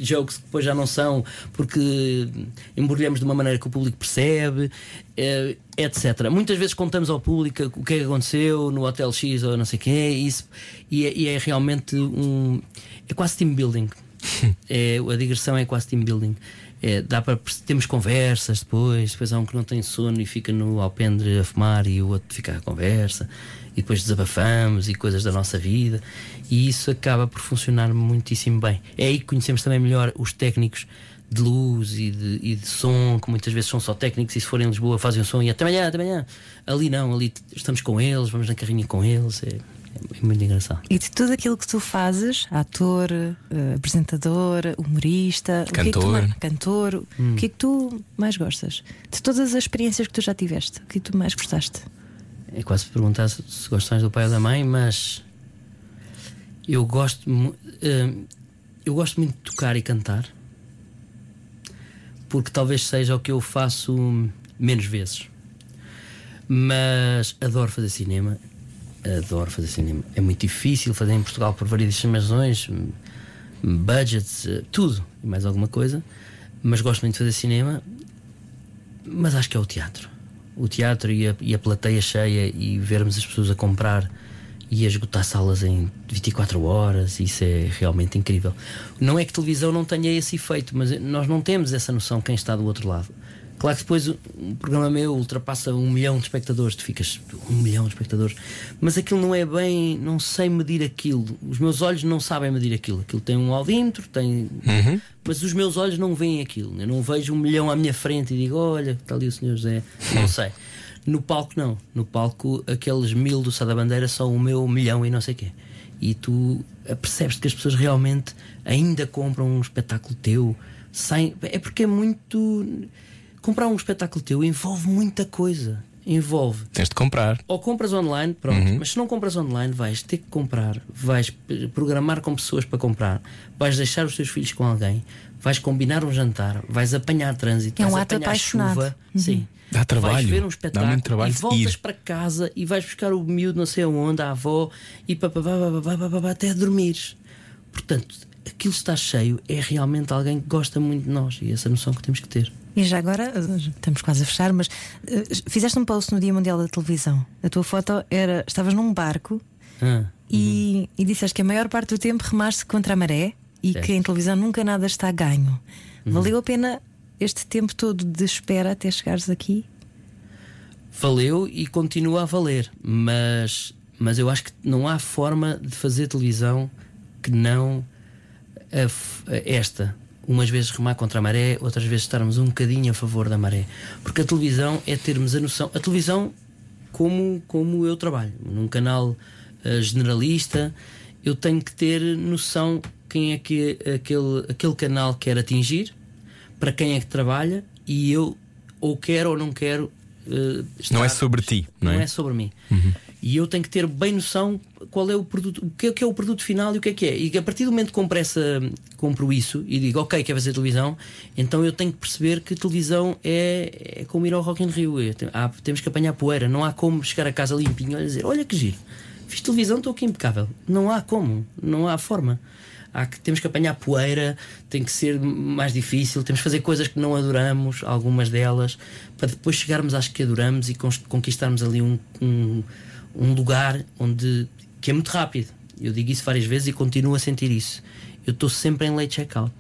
S3: jokes que depois já não são porque embrulhamos de uma maneira que o público percebe, eh, etc. Muitas vezes contamos ao público o que é que aconteceu no Hotel X ou não sei o quê, e isso, e, é, e é realmente um. É quase team building. (laughs) é, a digressão é quase team building. É, dá para temos conversas depois, depois há um que não tem sono e fica no alpendre a fumar e o outro fica à conversa e depois desabafamos e coisas da nossa vida e isso acaba por funcionar muitíssimo bem. É aí que conhecemos também melhor os técnicos de luz e de, e de som, que muitas vezes são só técnicos e se forem em Lisboa fazem o som e até amanhã, até amanhã. Ali não, ali estamos com eles, vamos na carrinha com eles, é, é muito engraçado.
S2: E de tudo aquilo que tu fazes, ator, eh, apresentador, humorista, o que é que tu
S1: Cantor.
S2: cantor, o que é que tu mais gostas? De todas as experiências que tu já tiveste, o que é que tu mais gostaste?
S3: É quase perguntar se, se gostas do pai ou da mãe, mas eu gosto, eh, eu gosto muito de tocar e cantar, porque talvez seja o que eu faço menos vezes. Mas adoro fazer cinema, adoro fazer cinema. É muito difícil fazer em Portugal por variedíssimas razões, budgets, eh, tudo e mais alguma coisa. Mas gosto muito de fazer cinema, mas acho que é o teatro. O teatro e a, e a plateia cheia e vermos as pessoas a comprar e a esgotar salas em 24 horas, isso é realmente incrível. Não é que televisão não tenha esse efeito, mas nós não temos essa noção quem está do outro lado. Claro que depois um programa meu ultrapassa um milhão de espectadores, tu ficas um milhão de espectadores, mas aquilo não é bem, não sei medir aquilo. Os meus olhos não sabem medir aquilo. Aquilo tem um audímetro, tem. Mas os meus olhos não veem aquilo. Eu não vejo um milhão à minha frente e digo: olha, está ali o senhor José. Não sei. No palco, não. No palco, aqueles mil do Sá da Bandeira são o meu milhão e não sei o quê. E tu percebes que as pessoas realmente ainda compram um espetáculo teu. Sem... É porque é muito. Comprar um espetáculo teu envolve muita coisa. Envolve
S1: Tens de comprar.
S3: ou compras online, pronto, mas se não compras online, vais ter que comprar, vais programar com pessoas para comprar, vais deixar os teus filhos com alguém, vais combinar um jantar, vais apanhar trânsito,
S2: É um
S3: vais
S2: ato
S3: apanhar
S2: apaixonado.
S3: chuva, sim.
S1: Dá trabalho.
S3: Vais ver um espetáculo
S1: trabalho
S3: e voltas
S1: ir.
S3: para casa e vais buscar o miúdo não sei aonde, a avó e papapá, papapá, papapá, até dormires. Portanto, aquilo está cheio, é realmente alguém que gosta muito de nós e essa noção que temos que ter.
S2: E já agora, eh, estamos quase a fechar, mas eh, fizeste um post no Dia Mundial da Televisão. A tua foto era. Estavas num barco
S3: Ah,
S2: e, e disseste que a maior parte do tempo remaste contra a maré e
S3: Certo.
S2: que em televisão nunca nada está ganho. Valeu a pena este tempo todo de espera até chegares aqui?
S3: valeu e continua a valer, mas, mas eu acho que não há forma de fazer televisão que não a a esta. Umas vezes remar contra a maré, outras vezes estarmos um bocadinho a favor da maré. Porque a televisão é termos a noção. A televisão, como, como eu trabalho, num canal eh, generalista, eu tenho que ter noção quem é que aquele, aquele canal quer atingir para quem é que trabalha e eu ou quero ou não quero. eh,
S1: Não é
S3: estar-
S1: sobre ti, não é?
S3: sobre mim. E eu tenho que ter bem noção qual é o produto, o que é, que é o produto final e o que é que é. E a partir do momento que compro, essa, compro isso e digo, ok, quer fazer televisão, então eu tenho que perceber que televisão é, é como ir ao Rock in Rio. Há- temos que apanhar poeira. Não há como chegar a casa limpinho e dizer, olha que giro, fiz televisão, estou aqui impecável. Não há como, não há forma. Há que, temos que apanhar poeira, tem que ser mais difícil, temos que fazer coisas que não adoramos, algumas delas, para depois chegarmos às que adoramos e conquistarmos ali um, um, um lugar onde que é muito rápido. Eu digo isso várias vezes e continuo a sentir isso. Eu estou sempre em late checkout,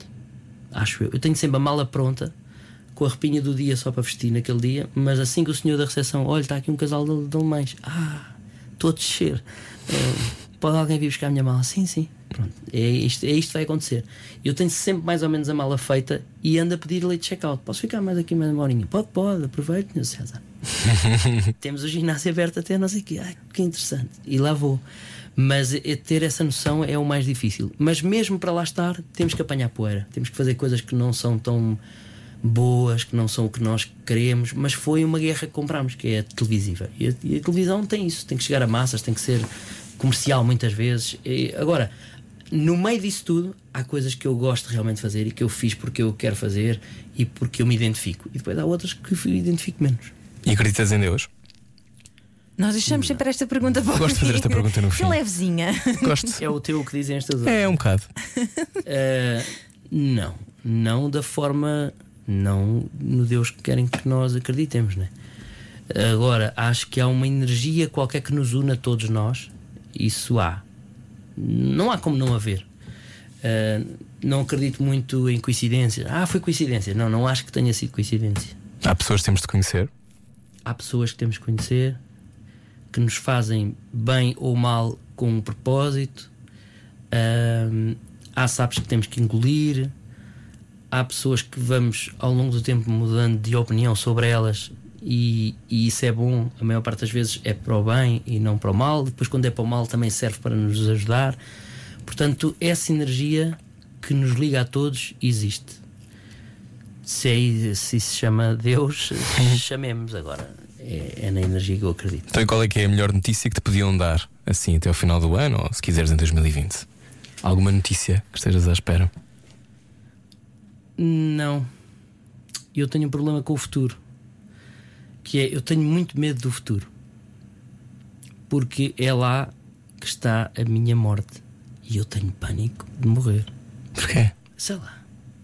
S3: acho eu. Eu tenho sempre a mala pronta, com a repinha do dia só para vestir naquele dia, mas assim que o senhor da recepção, olha, está aqui um casal de, de alemães, ah, estou a descer. Eh, pode alguém vir buscar a minha mala? Sim, sim. Pronto, é isto, é isto que vai acontecer. Eu tenho sempre mais ou menos a mala feita e ando a pedir late checkout. Posso ficar mais aqui mais uma horinha? Pode, pode, aproveite, meu César. (laughs) Temos o ginásio aberto até não sei o que. Ai, que interessante. E lá vou. Mas é- ter essa noção é o mais difícil. Mas mesmo para lá estar, temos que apanhar poeira. Temos que fazer coisas que não são tão boas, que não são o que nós queremos. Mas foi uma guerra que comprámos, que é a televisiva. E a, e a televisão tem isso. Tem que chegar a massas, tem que ser comercial muitas vezes. E, agora, no meio disso tudo, há coisas que eu gosto realmente de fazer e que eu fiz porque eu quero fazer e porque eu me identifico. E depois há outras que eu identifico menos.
S1: E acreditas em Deus?
S2: Nós deixamos sempre esta pergunta para o
S1: Gosto de fazer esta pergunta no (laughs) fim.
S2: Que levezinha.
S1: Gosto.
S3: É o teu que dizem estas horas.
S1: É um bocado.
S3: Uh, (laughs) não, não da forma, não no Deus que querem que nós acreditemos, né? Agora, acho que há uma energia qualquer que nos une a todos nós, isso há. Não há como não haver. Uh, não acredito muito em coincidências. Ah, foi coincidência. Não, não acho que tenha sido coincidência.
S1: Há pessoas que temos de conhecer.
S3: Há pessoas que temos que conhecer que nos fazem bem ou mal com um propósito. Ahm, há sapos que temos que engolir. Há pessoas que vamos ao longo do tempo mudando de opinião sobre elas e, e isso é bom. A maior parte das vezes é para o bem e não para o mal. Depois, quando é para o mal, também serve para nos ajudar. Portanto, essa energia que nos liga a todos existe. Se, é, se isso se chama Deus, (laughs) chamemos agora. É, é na energia que eu acredito.
S1: Então, e qual é que é a melhor notícia que te podiam dar assim até ao final do ano ou se quiseres em 2020? Alguma notícia que estejas à espera?
S3: Não. Eu tenho um problema com o futuro. Que é, eu tenho muito medo do futuro. Porque é lá que está a minha morte. E eu tenho pânico de morrer.
S1: Porquê?
S3: Sei lá.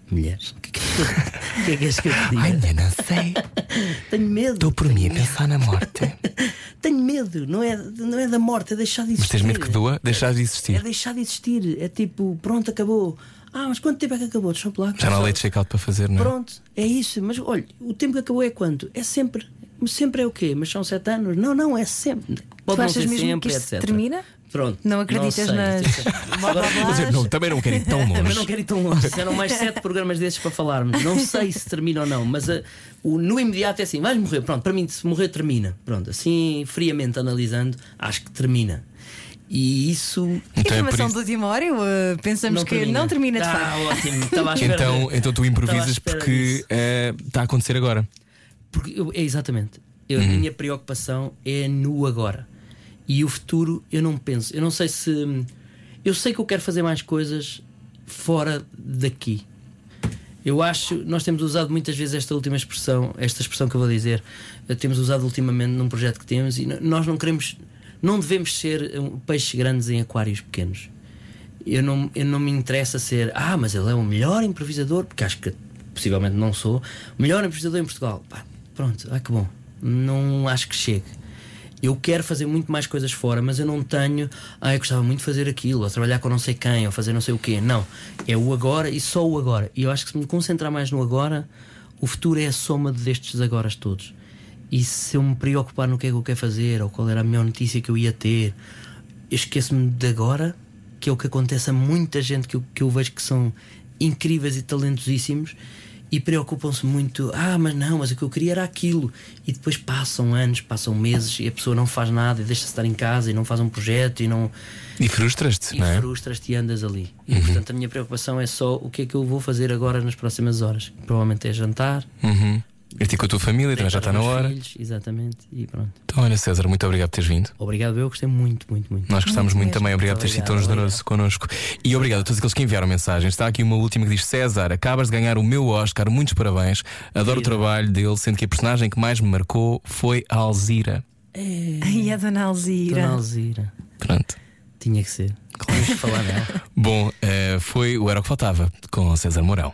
S3: Mulheres. O que é que, o (laughs) que, é que és que eu te diga?
S1: Ainda não sei. (laughs)
S3: Tenho medo.
S1: Estou por mim a pensar na morte. (laughs)
S3: Tenho medo. Não é, não é da morte, é deixar de
S1: Mas
S3: existir.
S1: tens medo que doa? Deixar de
S3: É
S1: existir.
S3: deixar de existir. É tipo, pronto, acabou. Ah, mas quanto tempo é que acabou? Deixa eu lá.
S1: Já não há leite check-out para fazer, não é?
S3: Pronto, é isso. Mas olha, o tempo que acabou é quanto? É sempre. Sempre é o quê? Mas são sete anos? Não, não, é sempre. Pode
S2: Tu achas mesmo
S3: sempre,
S2: que isto
S3: etc.
S2: termina?
S3: Pronto.
S2: Não acreditas
S3: sei.
S2: nas. (laughs)
S1: Não, também não quero ir tão (laughs) longe.
S3: não quero ir tão longe. Serão mais sete programas desses para falarmos. Não sei se termina ou não, mas ah, o, no imediato é assim: vais morrer. Pronto, para mim, se morrer, termina. Pronto, assim, friamente analisando, acho que termina. E isso.
S1: Então é
S2: Informação
S1: isso-
S2: do eu, uh, pensamos que não termina de
S3: ah,
S2: facto.
S3: ótimo. Estava à (laughs) espera
S1: Então, então tu improvisas porque
S3: disso.
S1: eh, está a acontecer agora.
S3: Porque eu- é exatamente. Eu, A minha preocupação é no agora. E o futuro eu não penso. Eu não sei se. Eu sei que eu quero fazer mais coisas fora daqui. Eu acho, nós temos usado muitas vezes esta última expressão, esta expressão que eu vou dizer, eh, temos usado ultimamente num projeto que temos e nós não queremos, não devemos ser um, peixes grandes em aquários pequenos. Eu não, eu não me interessa ser, ah, mas ele é o melhor improvisador, porque acho que possivelmente não sou, o melhor improvisador em Portugal. Pá, pronto, ah, que bom. Não acho que chegue. Eu quero fazer muito mais coisas fora, mas eu não tenho. Ah, eu gostava muito de fazer aquilo, ou trabalhar com não sei quem, ou fazer não sei o quê. Não. É o agora e só o agora. E eu acho que se me concentrar mais no agora, o futuro é a soma destes agoras todos. E se eu me preocupar no que é que eu quero fazer, ou qual era a melhor notícia que eu ia ter, esqueço-me de agora, que é o que acontece a muita gente que eu, que eu vejo que são incríveis e talentosíssimos, e preocupam-se muito. Ah, mas não, mas o que eu queria era aquilo. E depois passam anos, passam meses e a pessoa não faz nada e deixa-se estar em casa e não faz um projeto e não.
S1: E frustras-te,
S3: E
S1: não é?
S3: frustras-te e andas ali. E portanto a minha preocupação é só o que é que eu vou fazer agora nas próximas horas. Provavelmente é jantar.
S1: Uhum. Ir ter com a tua família, também já está na hora.
S3: Filhos, exatamente. E pronto.
S1: Então, olha, César, muito obrigado por teres vindo.
S3: Obrigado, eu gostei muito, muito, muito.
S1: Nós gostamos muito,
S2: mesmo.
S1: também. Obrigado por teres sido tão generoso connosco. E obrigado a todos aqueles que enviaram mensagens. Está aqui uma última que diz: César, acabas de ganhar o meu Oscar, muitos parabéns. Adoro o trabalho dele, sendo que a personagem que mais me marcou foi a Alzira.
S2: Ai, a Dona Alzira.
S3: Dona Alzira.
S1: Pronto.
S3: Tinha que ser. Que falar dela. (laughs)
S1: Bom, eh, foi o Era o que Faltava com César Mourão.